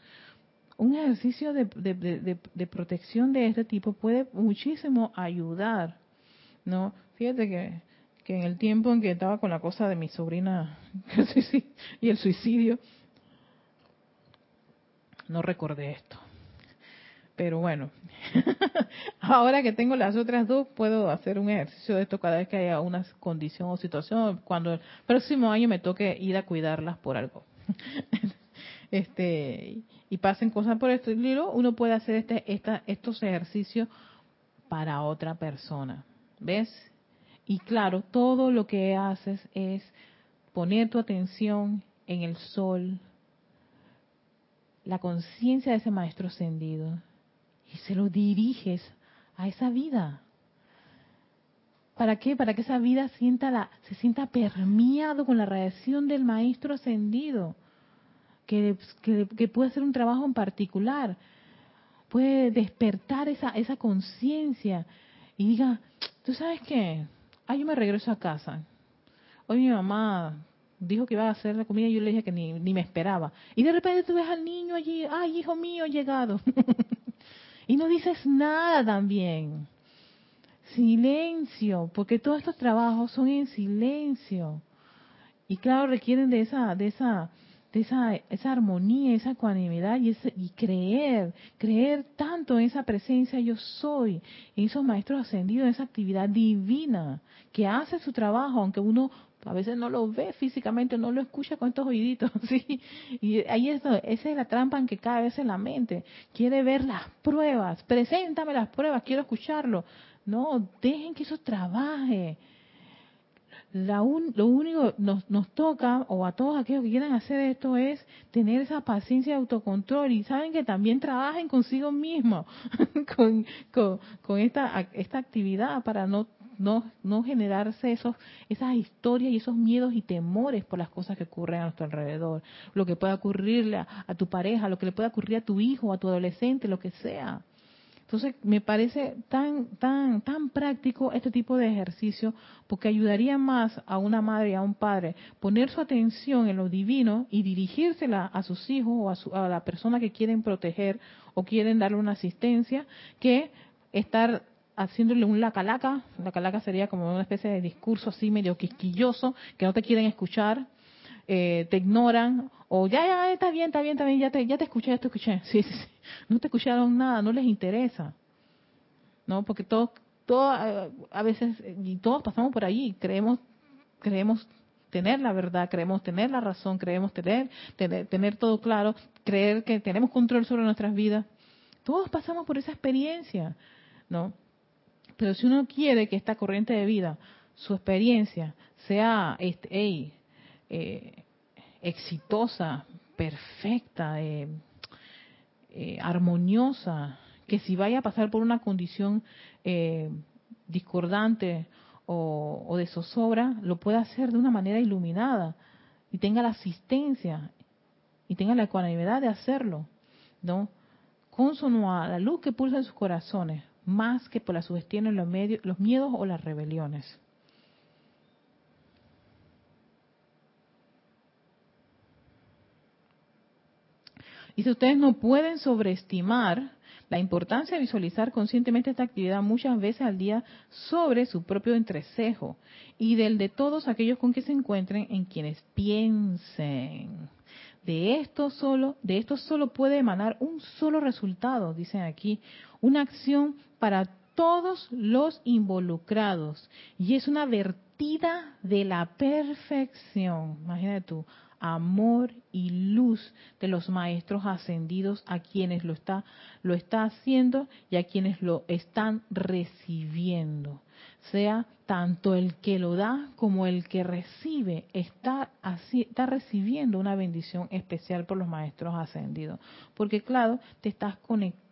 un ejercicio de, protección de este tipo puede muchísimo ayudar, ¿no? Fíjate que, que en el tiempo en que estaba con la cosa de mi sobrina y el suicidio, no recordé esto. Pero bueno, ahora que tengo las otras dos, puedo hacer un ejercicio de esto cada vez que haya una condición o situación, cuando el próximo año me toque ir a cuidarlas por algo. este y pasen cosas por este libro, uno puede hacer este, esta, estos ejercicios para otra persona. ¿Ves? Y claro, todo lo que haces es poner tu atención en el sol, la conciencia de ese maestro ascendido, y se lo diriges a esa vida. ¿Para qué? Para que esa vida sienta la, se sienta permeado con la radiación del maestro ascendido que, que, puede hacer un trabajo en particular, puede despertar esa, esa conciencia y diga, ¿tú sabes qué? Ah, yo me regreso a casa. Hoy mi mamá dijo que iba a hacer la comida y yo le dije que ni, ni me esperaba. Y de repente tú ves al niño allí, ay, hijo mío, llegado. y no dices nada también. Silencio, porque todos estos trabajos son en silencio. Y claro, requieren de esa, de esa esa, esa armonía, esa ecuanimidad y, y creer, creer tanto en esa presencia yo soy, en esos maestros ascendidos, en esa actividad divina que hace su trabajo, aunque uno a veces no lo ve físicamente, no lo escucha con estos oíditos, ¿sí? Y ahí es, esa es la trampa en que cae a veces en la mente. Quiere ver las pruebas, preséntame las pruebas, quiero escucharlo. No, dejen que eso trabaje la un- lo único nos, nos toca, o a todos aquellos que quieran hacer esto, es tener esa paciencia y autocontrol. Y saben que también trabajen consigo mismos con, con, esta actividad para no, no, no generarse esos, esas historias y esos miedos y temores por las cosas que ocurren a nuestro alrededor. Lo que pueda ocurrirle a, a tu pareja, lo que le pueda ocurrir a tu hijo, a tu adolescente, lo que sea. Entonces, me parece tan, tan, tan práctico este tipo de ejercicio porque ayudaría más a una madre y a un padre poner su atención en lo divino y dirigírsela a sus hijos o a, su- a la persona que quieren proteger o quieren darle una asistencia que estar haciéndole un lacalaca. La calaca sería como una especie de discurso así medio quisquilloso que no te quieren escuchar eh, te ignoran o ya, ya, está bien, está bien, está bien, ya te, ya te escuché, ya te escuché. Sí, sí, sí. No te escucharon nada, no les interesa. ¿No? Porque todos, todos eh, a veces, y todos pasamos por allí, creemos, creemos tener la verdad, creemos tener la razón, creemos tener, tener, tener todo claro, creer que tenemos control sobre nuestras vidas. Todos pasamos por esa experiencia, ¿no? Pero si uno quiere que esta corriente de vida, su experiencia, sea, este, hey, eh, exitosa, perfecta, eh, eh, armoniosa, que si vaya a pasar por una condición eh, discordante o, de zozobra, lo pueda hacer de una manera iluminada y tenga la asistencia y tenga la ecuanimidad de hacerlo, ¿no? Consono a la luz que pulsa en sus corazones, más que por las sugestiones, los, medios, los miedos o las rebeliones. Y si ustedes no pueden sobreestimar la importancia de visualizar conscientemente esta actividad muchas veces al día sobre su propio entrecejo y del de todos aquellos con que se encuentren en quienes piensen. De esto solo, de esto solo puede emanar un solo resultado, dicen aquí, una acción para todos los involucrados y es una vertida de la perfección. Imagínate tú, amor y luz de los maestros ascendidos a quienes lo está lo está haciendo y a quienes lo están recibiendo. Sea tanto el que lo da como el que recibe está está recibiendo una bendición especial por los maestros ascendidos, porque claro, te estás conectando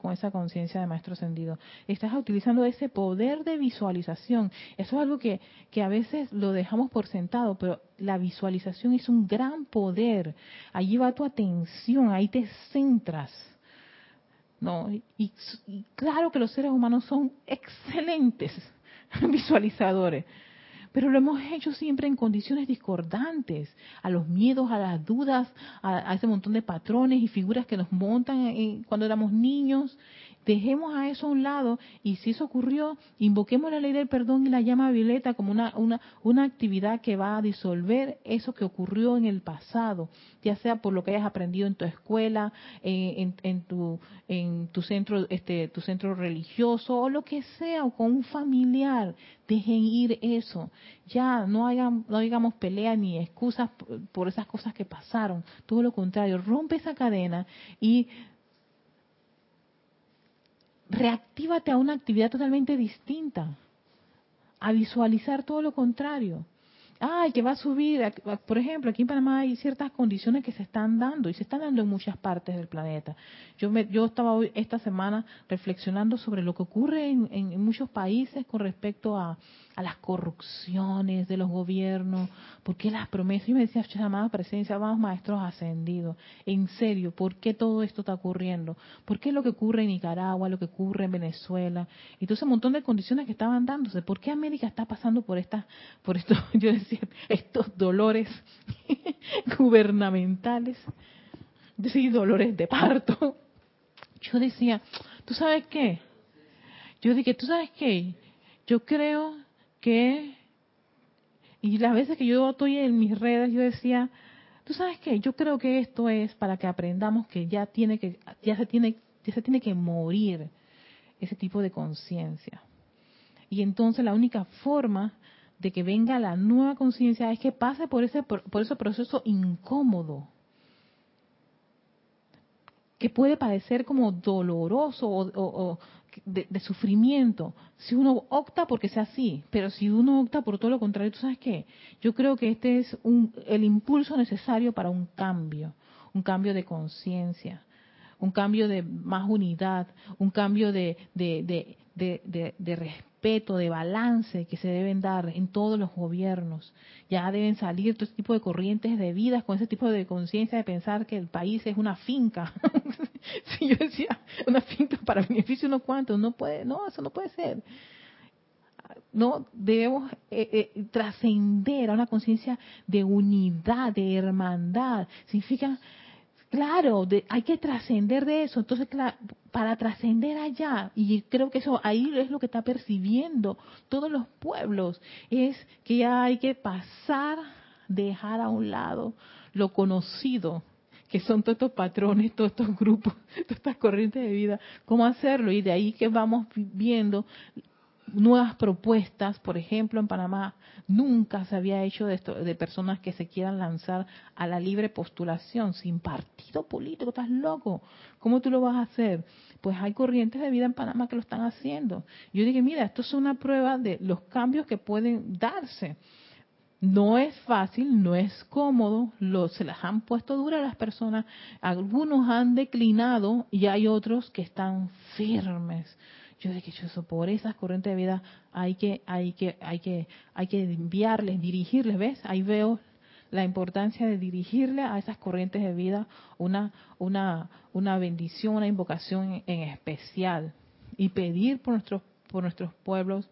con esa conciencia de maestro ascendido. Estás utilizando ese poder de visualización. Eso es algo que, que a veces lo dejamos por sentado, pero la visualización es un gran poder. Allí va tu atención, ahí te centras. No, y claro que los seres humanos son excelentes visualizadores pero lo hemos hecho siempre en condiciones discordantes, a los miedos, a las dudas, a, a ese montón de patrones y figuras que nos montan en, cuando éramos niños. Dejemos a eso a un lado y si eso ocurrió, invoquemos la ley del perdón y la llama violeta como una, una, una actividad que va a disolver eso que ocurrió en el pasado, ya sea por lo que hayas aprendido en tu escuela, en, tu, en tu centro, este, tu centro religioso o lo que sea, o con un familiar. Dejen ir eso. Ya no, hagan, no digamos peleas ni excusas por, por esas cosas que pasaron. Todo lo contrario, rompe esa cadena y reactívate a una actividad totalmente distinta, a visualizar todo lo contrario. Ay, que va a subir, por ejemplo, aquí en Panamá hay ciertas condiciones que se están dando y se están dando en muchas partes del planeta. Yo me, yo estaba hoy esta semana reflexionando sobre lo que ocurre en, en muchos países con respecto a, las corrupciones de los gobiernos, por qué las promesas. Y me decía, amada presencia, vamos maestros ascendidos, en serio, ¿por qué todo esto está ocurriendo? ¿Por qué lo que ocurre en Nicaragua, lo que ocurre en Venezuela? Y todo ese montón de condiciones que estaban dándose. ¿Por qué América está pasando por estas, por esto, yo decía, estos dolores gubernamentales? Dolores de parto. Yo decía, ¿tú sabes qué? Yo dije, ¿tú sabes qué? Yo creo que, y las veces que yo estoy en mis redes, yo decía, ¿tú sabes qué? Yo creo que esto es para que aprendamos que ya tiene que, ya se tiene, ya se tiene que morir ese tipo de conciencia. Y entonces la única forma de que venga la nueva conciencia es que pase por ese, por, ese proceso incómodo que puede parecer como doloroso o de, de, sufrimiento. Si uno opta porque sea así, pero si uno opta por todo lo contrario, ¿tú sabes qué? Yo creo que este es un, el impulso necesario para un cambio, un cambio de conciencia, un cambio de más unidad, un cambio de, de, de, de, respeto, de balance que se deben dar en todos los gobiernos. Ya deben salir todo este tipo de corrientes de vida con ese tipo de conciencia de pensar que el país es una finca. si yo decía una finca para beneficio unos cuantos, no puede, no, eso no puede ser. No debemos eh, eh, trascender a una conciencia de unidad, de hermandad. Significa Claro, hay que trascender de eso. Entonces, para trascender allá, y creo que eso ahí es lo que está percibiendo todos los pueblos, es que ya hay que pasar, dejar a un lado lo conocido, que son todos estos patrones, todos estos grupos, todas estas corrientes de vida, cómo hacerlo. Y de ahí que vamos viendo nuevas propuestas, por ejemplo, en Panamá nunca se había hecho de, esto, de personas que se quieran lanzar a la libre postulación sin partido político, estás loco, ¿cómo tú lo vas a hacer? Pues hay corrientes de vida en Panamá que lo están haciendo. Yo dije, mira, esto es una prueba de los cambios que pueden darse. No es fácil, no es cómodo, lo, se las han puesto duras las personas, algunos han declinado y hay otros que están firmes yo dije, eso por esas corrientes de vida hay que, hay que, hay que, hay que enviarles, dirigirles, ¿ves? Ahí veo la importancia de dirigirle a esas corrientes de vida una, una, una bendición, una invocación en, especial y pedir por nuestros, por nuestros pueblos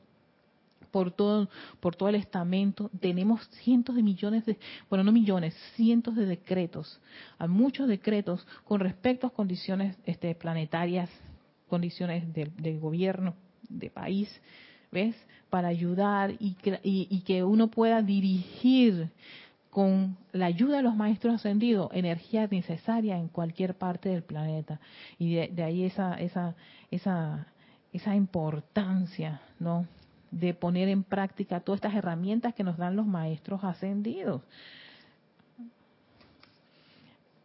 por todo, por todo el estamento. Tenemos cientos de millones de, bueno, no millones, cientos de decretos, a muchos decretos con respecto a condiciones este, planetarias condiciones de, gobierno, de país, ¿ves? Para ayudar y que, y, que uno pueda dirigir con la ayuda de los maestros ascendidos energía necesaria en cualquier parte del planeta. Y de, ahí esa, esa, esa, esa importancia, ¿no? De poner en práctica todas estas herramientas que nos dan los maestros ascendidos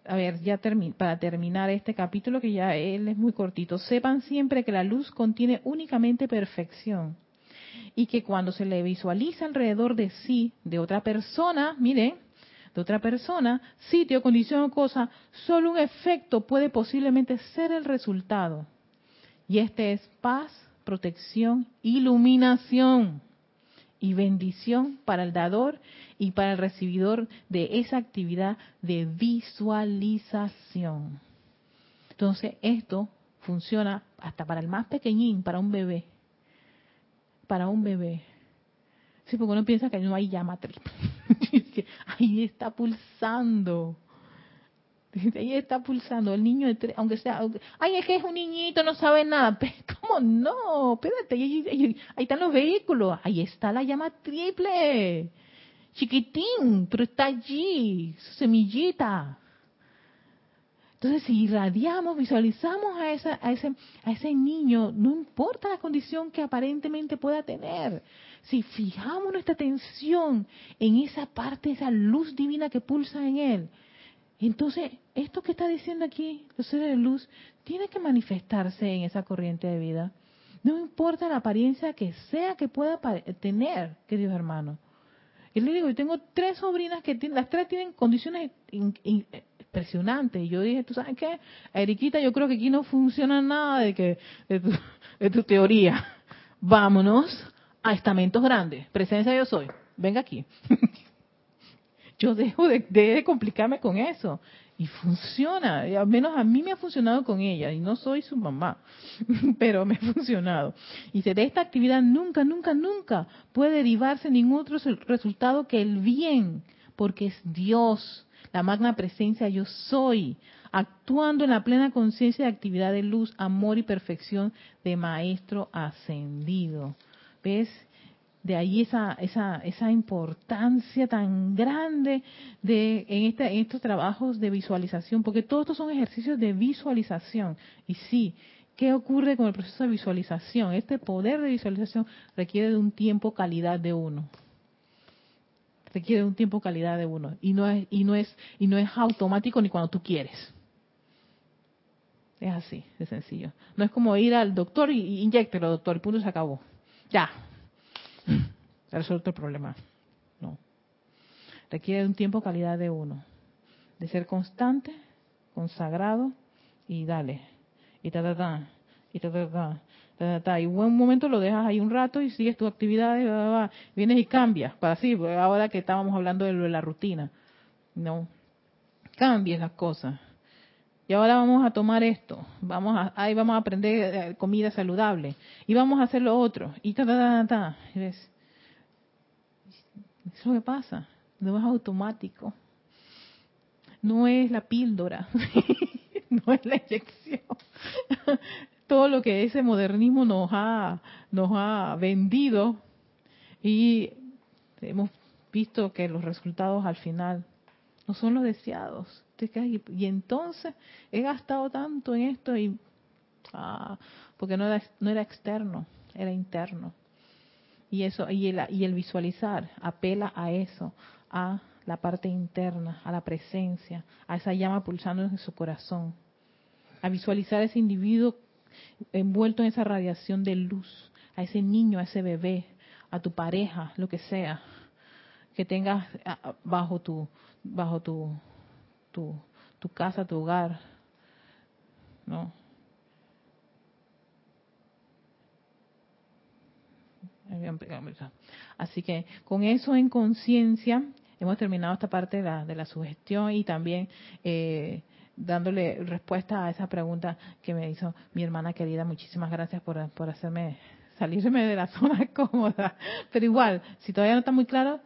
a ver, ya para terminar este capítulo, que ya él es muy cortito, sepan siempre que la luz contiene únicamente perfección y que cuando se le visualiza alrededor de sí, de otra persona, miren, de otra persona, sitio, condición o cosa, solo un efecto puede posiblemente ser el resultado. Y este es paz, protección, iluminación y bendición para el dador y para el recibidor de esa actividad de visualización. Entonces, esto funciona hasta para el más pequeñín, para un bebé. Para un bebé. Sí, porque uno piensa que no hay llama triple. Ahí está pulsando. Ahí está pulsando el niño, de aunque sea, ay, es que es un niñito, no sabe nada. ¿Cómo no? Espérate, ahí, están los vehículos, ahí está la llama triple. Chiquitín, pero está allí, su semillita. Entonces, si irradiamos, visualizamos a, esa, a, ese, a ese niño, no importa la condición que aparentemente pueda tener, si fijamos nuestra atención en esa parte, esa luz divina que pulsa en él, entonces, esto que está diciendo aquí, los seres de luz, tiene que manifestarse en esa corriente de vida. No importa la apariencia que sea que pueda tener, queridos hermanos. Y le digo, yo tengo tres sobrinas que tienen, las tres tienen condiciones impresionantes. Y yo dije, ¿tú sabes qué? Eriquita, yo creo que aquí no funciona nada de, que, de, tu, de tu teoría. Vámonos a estamentos grandes. Presencia yo soy. Venga aquí. yo dejo de, complicarme con eso. Y funciona, y al menos a mí me ha funcionado con ella, y no soy su mamá, pero me ha funcionado. Y de esta actividad nunca, nunca, nunca puede derivarse ningún otro resultado que el bien, porque es Dios, la magna presencia yo soy, actuando en la plena conciencia de actividad de luz, amor y perfección de Maestro ascendido. ¿Ves? De ahí esa, esa, esa importancia tan grande de en, este, en estos trabajos de visualización, porque todos estos son ejercicios de visualización. Y sí, ¿qué ocurre con el proceso de visualización? Este poder de visualización requiere de un tiempo calidad de uno. Requiere de un tiempo calidad de uno. Y no es, y no es, y no es automático ni cuando tú quieres. Es así, de sencillo. No es como ir al doctor y, inyectelo, doctor, y punto se acabó. Ya. Resuelto el problema. No. Requiere un tiempo calidad de uno. De ser constante, consagrado y dale. Y ta ta ta. Y ta ta ta. ta, ta, Y un momento lo dejas ahí un rato y sigues tu actividad y vienes y cambias. Para así, ahora que estábamos hablando de, lo de la rutina. No. Cambies las cosas y ahora vamos a tomar esto, vamos a, ahí vamos a aprender eh, comida saludable y vamos a hacer lo otro y ta ta ta ta. ¿Ves? Eso es lo que pasa, no es automático, no es la píldora, no es la inyección. Todo lo que ese modernismo nos ha nos ha vendido y hemos visto que los resultados al final no son los deseados. Y entonces he gastado tanto en esto y ah, porque no era, no era externo, era interno. Y eso y el, y el visualizar apela a eso, a la parte interna, a la presencia, a esa llama pulsando en su corazón, a visualizar a ese individuo envuelto en esa radiación de luz, a ese niño, a ese bebé, a tu pareja, lo que sea, que tengas bajo tu bajo tu tu, tu casa, tu hogar. ¿No? Así que con eso en conciencia hemos terminado esta parte de la, de la sugestión y también eh, dándole respuesta a esa pregunta que me hizo mi hermana querida. Muchísimas gracias por, por hacerme salirme de la zona cómoda. Pero igual, si todavía no está muy claro,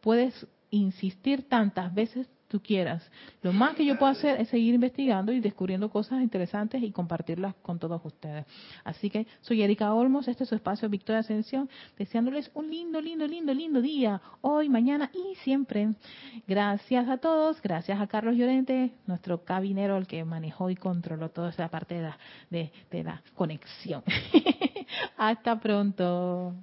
puedes insistir tantas veces tú quieras. Lo más que yo puedo hacer es seguir investigando y descubriendo cosas interesantes y compartirlas con todos ustedes. Así que soy Erika Olmos, este es su espacio Victoria Ascensión, deseándoles un lindo, lindo, lindo, lindo día, hoy, mañana y siempre. Gracias a todos, gracias a Carlos Llorente, nuestro cabinero, el que manejó y controló toda esa parte de la, de, de la conexión. Hasta pronto.